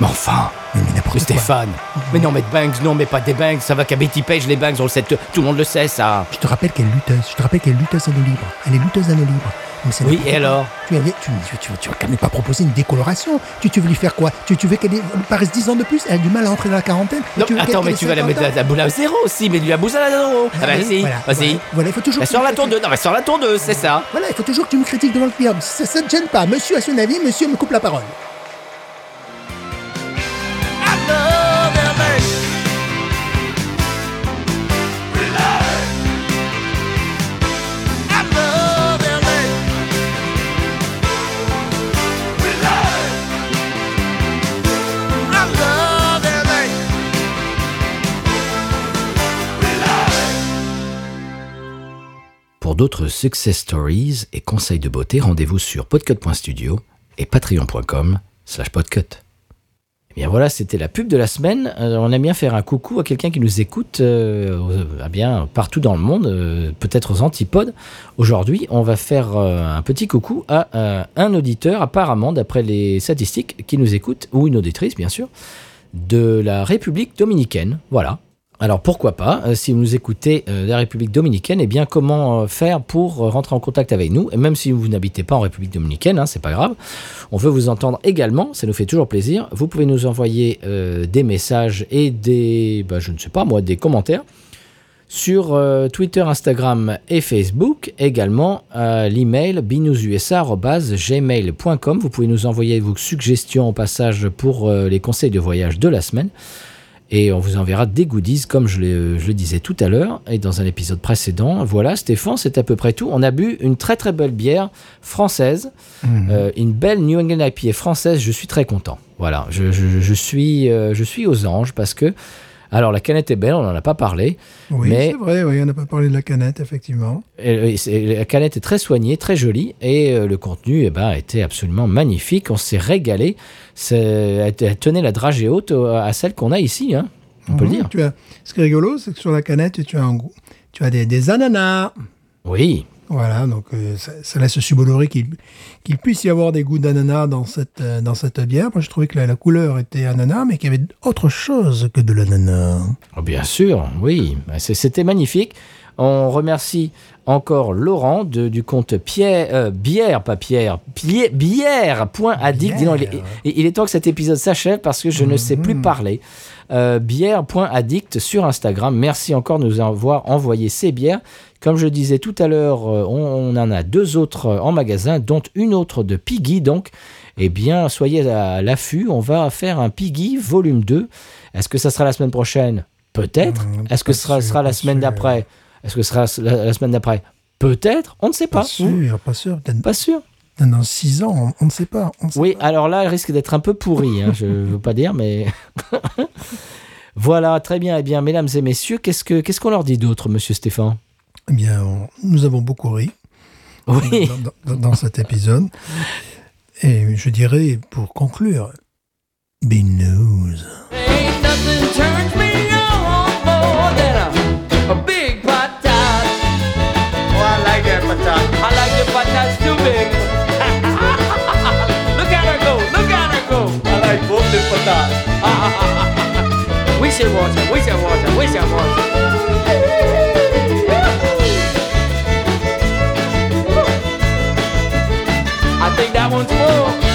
Mais enfin, Mais, mais n'importe mais quoi. Stéphane. Mais non, mais de bangs, non, mais pas des bangs. Ça va qu'à Betty Page, les bangs, on le sait, tout le monde le sait, ça. Je te rappelle qu'elle est lutteuse. Je te rappelle qu'elle est lutteuse à eau libre. Elle est lutteuse à eau libre. Mais Oui, et alors tu, avais- tu, tu, vas quand même pas proposer une décoloration. Tu, tu veux lui faire quoi? Tu, tu veux qu'elle paraisse 10 ans de plus? Elle a du mal à entrer dans la quarantaine Non, tu attends, mais tu vas la 50 mettre à la boule à zéro aussi, mais lui la boule à zéro. Ah, vas-y, vas-y. Voilà, il faut toujours. Bah, tu la tondeuse, non, mais sur la tondeuse, c'est ça. Voilà, il faut toujours que tu me critiques devant le client. Ça, ça ne te gêne pas. Monsieur a son avis, monsieur me coupe la parole. Pour d'autres success stories et conseils de beauté, rendez-vous sur podcut.studio et patreon.com slash podcut. Eh bien voilà, c'était la pub de la semaine. Euh, on aime bien faire un coucou à quelqu'un qui nous écoute euh, euh, bien partout dans le monde, euh, peut-être aux antipodes. Aujourd'hui, on va faire un petit coucou à un auditeur, apparemment, d'après les statistiques, qui nous écoute, ou une auditrice, bien sûr, de la République dominicaine. Voilà. Alors pourquoi pas, euh, si vous nous écoutez euh, de la République dominicaine, eh bien comment euh, faire pour euh, rentrer en contact avec nous? Et même si vous n'habitez pas en République dominicaine, hein, c'est pas grave, on veut vous entendre également, ça nous fait toujours plaisir. Vous pouvez nous envoyer euh, des messages et des, bah, je ne sais pas moi, des commentaires sur euh, Twitter, Instagram et Facebook, également à l'email binoususa.gmail.com. Vous pouvez nous envoyer vos suggestions au passage pour euh, les conseils de voyage de la semaine. Et on vous enverra des goodies, comme je, le disais tout à l'heure et dans un épisode précédent. Voilà, Stéphane, c'est à peu près tout. On a bu une très très belle bière française, euh, une belle New England IPA française. Je suis très content. Voilà, je, je- je suis, euh, je suis aux anges parce que, alors la canette est belle, on n'en a pas parlé. Oui, Mais- c'est vrai, oui, on n'a pas parlé de la canette, effectivement. Et- la canette est très soignée, très jolie, et euh, le contenu eh ben, était absolument magnifique. On s'est régalé. Elle, tenait la dragée haute euh, à celle qu'on a ici, hein, on peut le dire. Tu as, ce qui est rigolo, c'est que sur la canette, tu as, un goût- tu as des, des ananas. Oui, Voilà, donc euh, ça, ça laisse subodorer qu'il qu'il puisse y avoir des goûts d'ananas dans cette, euh, dans cette bière. Moi, je trouvais que la, la couleur était ananas, mais qu'il y avait autre chose que de l'ananas. Oh, bien sûr, oui. Bah, C'était magnifique. On remercie encore Laurent de- du compte Pierre, euh, Bière, pas Pierre, Plie- Bière.addict. Dis donc, il, est- Bière. il- il est temps que cet épisode s'achève parce que je ne sais plus parler. Euh, bière.addict sur Instagram. Merci encore de nous avoir envoyé ces bières. Comme je disais tout à l'heure, euh, on, on en a deux autres euh, en magasin, dont une autre de Piggy. Donc, eh bien, soyez à l'affût. On va faire un Piggy volume 2. Est-ce que ça sera la semaine prochaine? Peut-être. Hum, Est-ce que ce sera, la semaine d'après? Est-ce que ce sera la, la semaine d'après? Peut-être. On ne sait pas. Pas sûr, pas sûr. Peut-être Pas sûr. Dans six ans, on, on ne sait pas. on ne sait Oui, pas. alors là, elle risque d'être un peu pourrie. hein, je ne veux pas dire, mais. voilà, très bien. Eh bien, mesdames et messieurs, qu'est-ce que qu'est-ce qu'on leur dit d'autre, monsieur Stéphane? Eh bien, on- nous avons beaucoup ri Oui. dans, dans- dans cet épisode. Et je dirais, pour conclure, Binous. Ain't nothing turns me on more than a, a big patat. Oh, I like that patat. I like the patats too big. we should we should we should. I think that one's full.